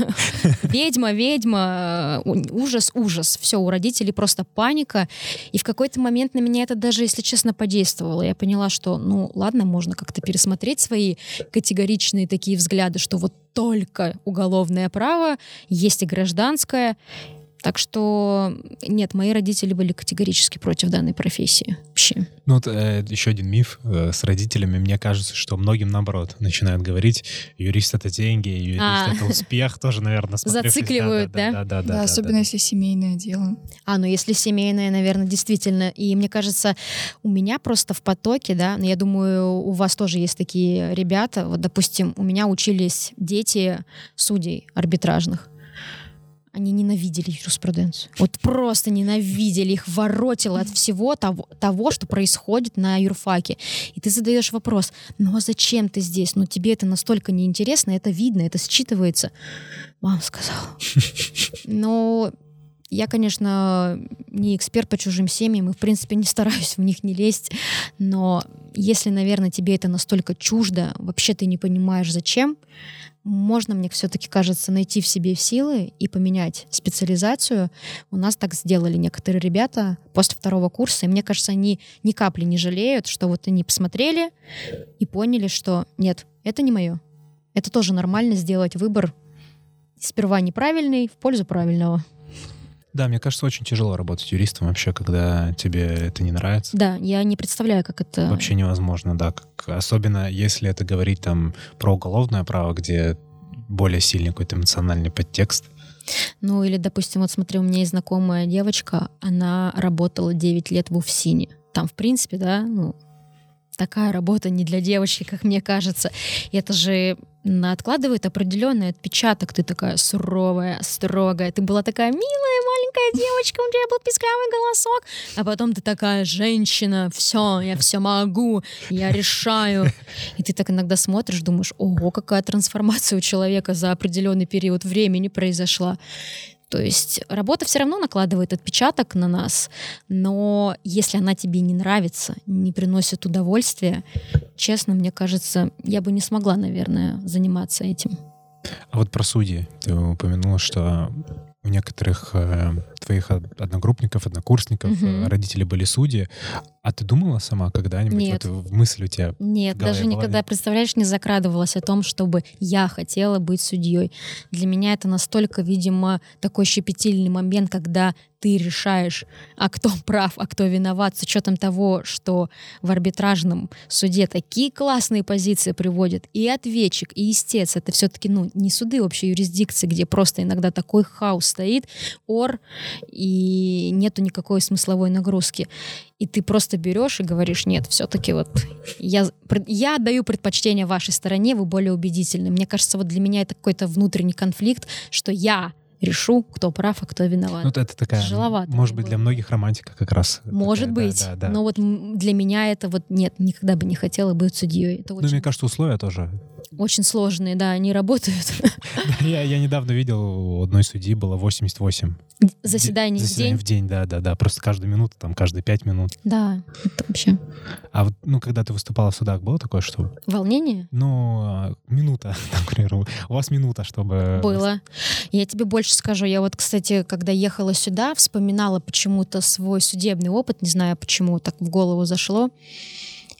ведьма, ведьма, ужас, ужас. Все, у родителей просто паника. И в какой-то момент на меня это даже, если честно, подействовало. Я поняла, что, ну, ладно, можно как-то пересмотреть свои категоричные такие взгляды, что вот только уголовное право, есть и гражданское. Так что нет, мои родители были категорически против данной профессии вообще. Ну вот э, еще один миф э, с родителями. Мне кажется, что многим наоборот начинают говорить, юрист это деньги, юрист а. это успех, тоже, наверное, Зацикливают, да? Да, да, да. Да, особенно если семейное дело. А, ну если семейное, наверное, действительно. И мне кажется, у меня просто в потоке, да, но я думаю, у вас тоже есть такие ребята. Вот, допустим, у меня учились дети судей арбитражных они ненавидели юриспруденцию. Вот просто ненавидели, их воротило от всего того, того, что происходит на юрфаке. И ты задаешь вопрос, ну а зачем ты здесь? Ну тебе это настолько неинтересно, это видно, это считывается. Мама сказала. Но я, конечно, не эксперт по чужим семьям, и, в принципе, не стараюсь в них не лезть, но если, наверное, тебе это настолько чуждо, вообще ты не понимаешь, зачем, можно, мне все-таки кажется, найти в себе силы и поменять специализацию. У нас так сделали некоторые ребята после второго курса, и мне кажется, они ни капли не жалеют, что вот они посмотрели и поняли, что нет, это не мое. Это тоже нормально сделать выбор сперва неправильный в пользу правильного. Да, мне кажется, очень тяжело работать юристом вообще, когда тебе это не нравится. Да, я не представляю, как это... Вообще невозможно, да. Как, особенно если это говорить там про уголовное право, где более сильный какой-то эмоциональный подтекст. Ну или, допустим, вот смотри, у меня есть знакомая девочка, она работала 9 лет в УФСИНе. Там, в принципе, да, ну, такая работа не для девочки, как мне кажется. И это же откладывает определенный отпечаток. Ты такая суровая, строгая. Ты была такая милая маленькая девочка, у тебя был писклявый голосок. А потом ты такая женщина, все, я все могу, я решаю. И ты так иногда смотришь, думаешь, ого, какая трансформация у человека за определенный период времени произошла. То есть работа все равно накладывает отпечаток на нас, но если она тебе не нравится, не приносит удовольствия, честно, мне кажется, я бы не смогла, наверное, заниматься этим. А вот про судьи. Ты упомянула, что у некоторых э, твоих одногруппников, однокурсников угу. родители были судьи. А ты думала сама когда-нибудь, Нет. вот в мысль у тебя Нет, даже была? никогда, представляешь, не закрадывалась о том, чтобы я хотела быть судьей. Для меня это настолько, видимо, такой щепетильный момент, когда ты решаешь, а кто прав, а кто виноват, с учетом того, что в арбитражном суде такие классные позиции приводят, и ответчик, и истец, это все-таки ну, не суды общей юрисдикции, где просто иногда такой хаос стоит, ор, и нету никакой смысловой нагрузки. И ты просто берешь и говоришь, нет, все-таки вот я, я отдаю предпочтение вашей стороне, вы более убедительны. Мне кажется, вот для меня это какой-то внутренний конфликт, что я решу, кто прав, а кто виноват. Ну, это такая, Тяжеловато. Может быть, для многих романтика как раз. Может такая, быть. Да, да, да. Но вот для меня это вот нет, никогда бы не хотела быть судьей. Это очень... Ну, мне кажется, условия тоже. Очень сложные, да, они работают. Я, я недавно видел, у одной судьи было 88. Заседаний в день? в день, да, да, да. Просто каждую минуту, там, каждые пять минут. Да, это вообще... А вот, ну, когда ты выступала в судах, было такое, что... Волнение? Ну, а, минута, например, у вас минута, чтобы... Было. Я тебе больше скажу. Я вот, кстати, когда ехала сюда, вспоминала почему-то свой судебный опыт, не знаю почему, так в голову зашло.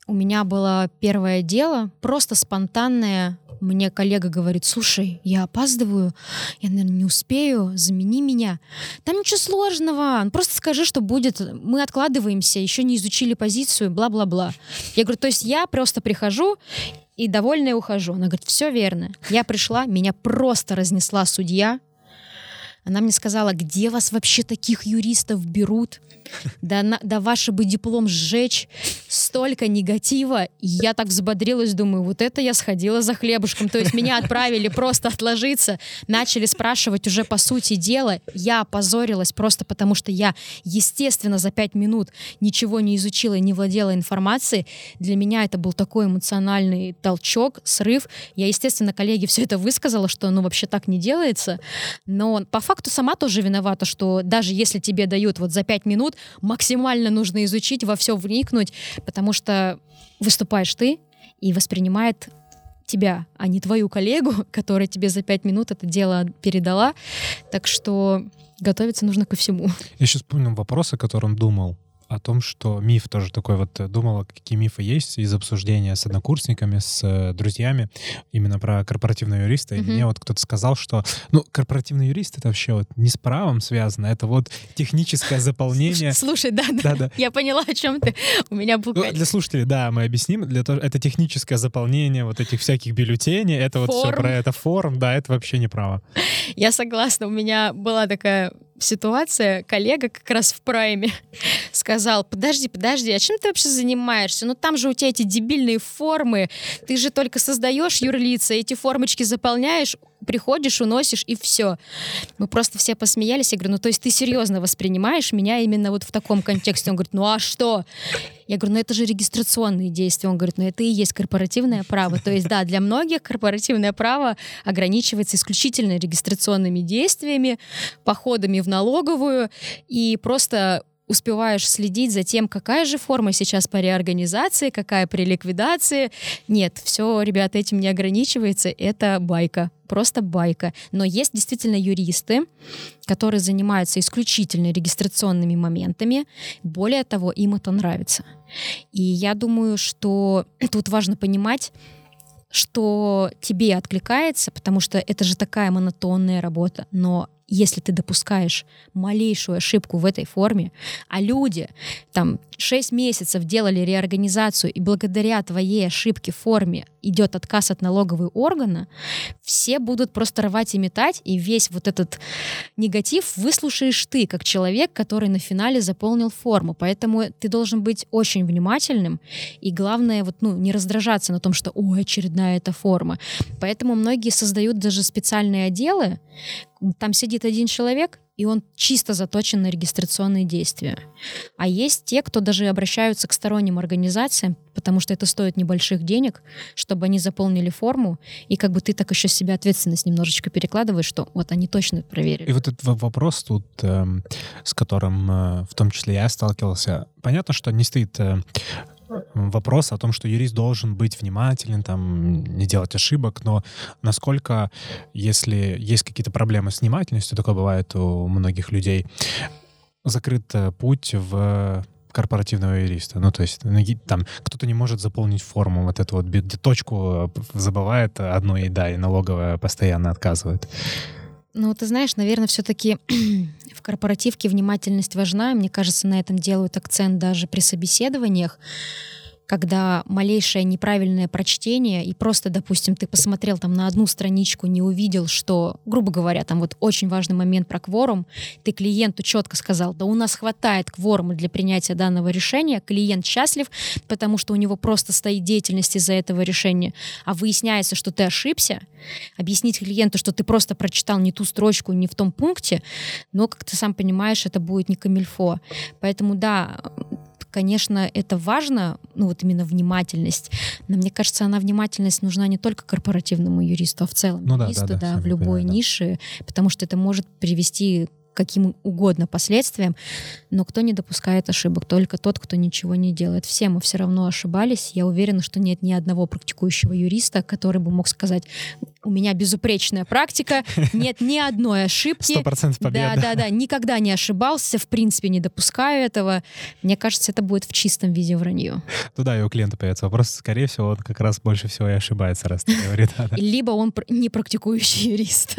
У меня было первое дело, просто спонтанное. Мне коллега говорит, слушай, я опаздываю, я, наверное, не успею, замени меня. Там ничего сложного, ну, просто скажи, что будет. Мы откладываемся, еще не изучили позицию, бла-бла-бла. Я говорю, то есть я просто прихожу и довольная ухожу. Она говорит, все верно. Я пришла, меня просто разнесла судья, она мне сказала, где вас вообще таких юристов берут? Да, на, да ваше бы диплом сжечь, столько негатива. Я так взбодрилась, думаю, вот это я сходила за хлебушком. То есть меня отправили просто отложиться, начали спрашивать уже по сути дела. Я опозорилась просто потому, что я, естественно, за пять минут ничего не изучила и не владела информацией. Для меня это был такой эмоциональный толчок, срыв. Я, естественно, коллеге все это высказала, что ну вообще так не делается. Но по факту сама тоже виновата, что даже если тебе дают вот за пять минут, максимально нужно изучить, во все вникнуть, потому что выступаешь ты и воспринимает тебя, а не твою коллегу, которая тебе за пять минут это дело передала. Так что готовиться нужно ко всему. Я сейчас помню вопрос, о котором думал о том, что миф тоже такой вот э, думала, какие мифы есть из обсуждения с однокурсниками, с э, друзьями, именно про корпоративного юриста. И Мгм. мне вот кто-то сказал, что, ну, корпоративный юрист это вообще вот не с правом связано, это вот техническое заполнение. Слушай, да, да, Да-да. я поняла, о чем ты. У меня был Ну, для слушателей, да, мы объясним. Для того, это техническое заполнение вот этих всяких бюллетеней. Это вот все про это форм, да, это вообще не право. Я согласна. У меня была такая ситуация, коллега как раз в прайме сказал, подожди, подожди, а чем ты вообще занимаешься? Ну там же у тебя эти дебильные формы, ты же только создаешь юрлица, эти формочки заполняешь, приходишь, уносишь и все. Мы просто все посмеялись. Я говорю, ну то есть ты серьезно воспринимаешь меня именно вот в таком контексте? Он говорит, ну а что? Я говорю, ну это же регистрационные действия. Он говорит, ну это и есть корпоративное право. То есть да, для многих корпоративное право ограничивается исключительно регистрационными действиями, походами в налоговую и просто успеваешь следить за тем, какая же форма сейчас по реорганизации, какая при ликвидации. Нет, все, ребята, этим не ограничивается, это байка, просто байка. Но есть действительно юристы, которые занимаются исключительно регистрационными моментами. Более того, им это нравится. И я думаю, что тут важно понимать, что тебе откликается, потому что это же такая монотонная работа, но если ты допускаешь малейшую ошибку в этой форме, а люди там 6 месяцев делали реорганизацию, и благодаря твоей ошибке в форме идет отказ от налогового органа, все будут просто рвать и метать, и весь вот этот негатив выслушаешь ты, как человек, который на финале заполнил форму. Поэтому ты должен быть очень внимательным, и главное, вот, ну, не раздражаться на том, что, ой, очередная эта форма. Поэтому многие создают даже специальные отделы, там сидит один человек, и он чисто заточен на регистрационные действия. А есть те, кто даже обращаются к сторонним организациям, потому что это стоит небольших денег, чтобы они заполнили форму, и как бы ты так еще себя ответственность немножечко перекладываешь, что вот они точно проверили. И вот этот вопрос тут, э, с которым э, в том числе я сталкивался, понятно, что не стоит э, вопрос о том, что юрист должен быть внимателен, там, не делать ошибок, но насколько, если есть какие-то проблемы с внимательностью, такое бывает у многих людей, закрыт э, путь в корпоративного юриста. Ну, то есть там кто-то не может заполнить форму, вот эту вот точку э, забывает одну, и да, и налоговая постоянно отказывает. Ну, ты знаешь, наверное, все-таки в корпоративке внимательность важна. Мне кажется, на этом делают акцент даже при собеседованиях когда малейшее неправильное прочтение, и просто, допустим, ты посмотрел там на одну страничку, не увидел, что, грубо говоря, там вот очень важный момент про кворум, ты клиенту четко сказал, да у нас хватает кворума для принятия данного решения, клиент счастлив, потому что у него просто стоит деятельность из-за этого решения, а выясняется, что ты ошибся, объяснить клиенту, что ты просто прочитал не ту строчку, не в том пункте, но, как ты сам понимаешь, это будет не камильфо. Поэтому, да, конечно, это важно, ну вот именно внимательность. Но мне кажется, она внимательность нужна не только корпоративному юристу, а в целом ну, юристу, да, да, да, в любой понимаю, нише, да. потому что это может привести каким угодно последствиям, но кто не допускает ошибок? Только тот, кто ничего не делает. Все мы все равно ошибались. Я уверена, что нет ни одного практикующего юриста, который бы мог сказать, у меня безупречная практика, нет ни одной ошибки. Сто процентов победа. Да, да, да, никогда не ошибался, в принципе, не допускаю этого. Мне кажется, это будет в чистом виде вранье. Ну да, и у клиента появится вопрос, скорее всего, он как раз больше всего и ошибается, раз ты говорит. Либо он не практикующий юрист.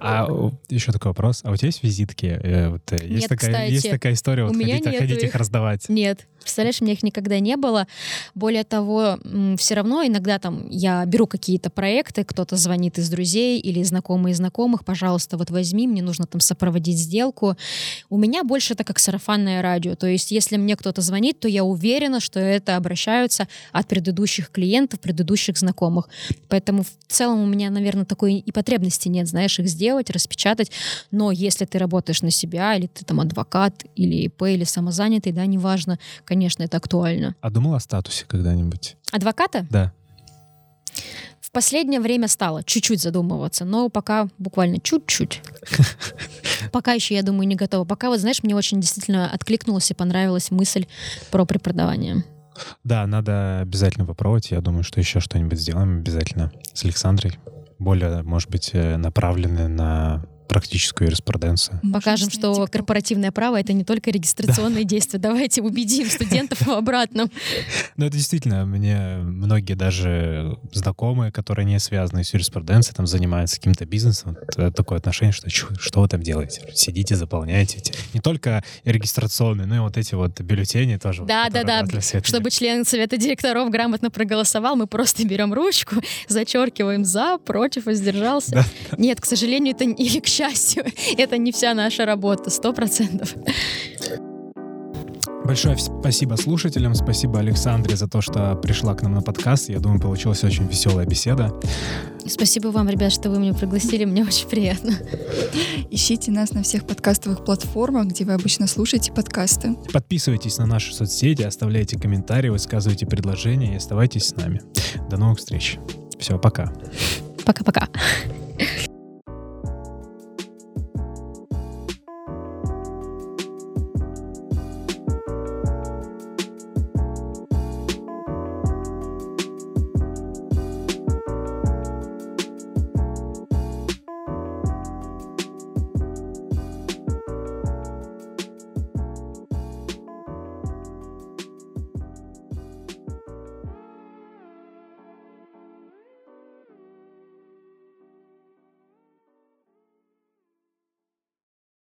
А еще такой вопрос. А у тебя есть визитки? Э, вот, э, есть, Нет, такая, кстати, есть такая история, вот хотите, хотите их раздавать? Нет. Представляешь, у меня их никогда не было. Более того, все равно иногда там я беру какие-то проекты, кто-то звонит из друзей или знакомые знакомых, пожалуйста, вот возьми, мне нужно там сопроводить сделку. У меня больше это как сарафанное радио. То есть если мне кто-то звонит, то я уверена, что это обращаются от предыдущих клиентов, предыдущих знакомых. Поэтому в целом у меня, наверное, такой и потребности нет, знаешь, их сделать, распечатать. Но если ты работаешь на себя, или ты там адвокат, или ИП, или самозанятый, да, неважно, конечно, это актуально. А думала о статусе когда-нибудь? Адвоката? Да. В последнее время стало чуть-чуть задумываться, но пока буквально чуть-чуть. Пока еще, я думаю, не готова. Пока, вот знаешь, мне очень действительно откликнулась и понравилась мысль про преподавание. Да, надо обязательно попробовать. Я думаю, что еще что-нибудь сделаем обязательно с Александрой. Более, может быть, э, направлены на практическую юриспруденцию. Покажем, что корпоративное право — это не только регистрационные действия. Давайте убедим студентов в обратном. Ну, это действительно, мне многие даже знакомые, которые не связаны с юриспруденцией, там занимаются каким-то бизнесом, такое отношение, что что вы там делаете? Сидите, заполняете. Не только регистрационные, но и вот эти вот бюллетени тоже. Да, да, да. Чтобы член совета директоров грамотно проголосовал, мы просто берем ручку, зачеркиваем за, против, воздержался. Нет, к сожалению, это или к счастью, это не вся наша работа, сто процентов. Большое спасибо слушателям, спасибо Александре за то, что пришла к нам на подкаст. Я думаю, получилась очень веселая беседа. Спасибо вам, ребят, что вы меня пригласили, мне очень приятно. Ищите нас на всех подкастовых платформах, где вы обычно слушаете подкасты. Подписывайтесь на наши соцсети, оставляйте комментарии, высказывайте предложения и оставайтесь с нами. До новых встреч. Все, пока. Пока-пока.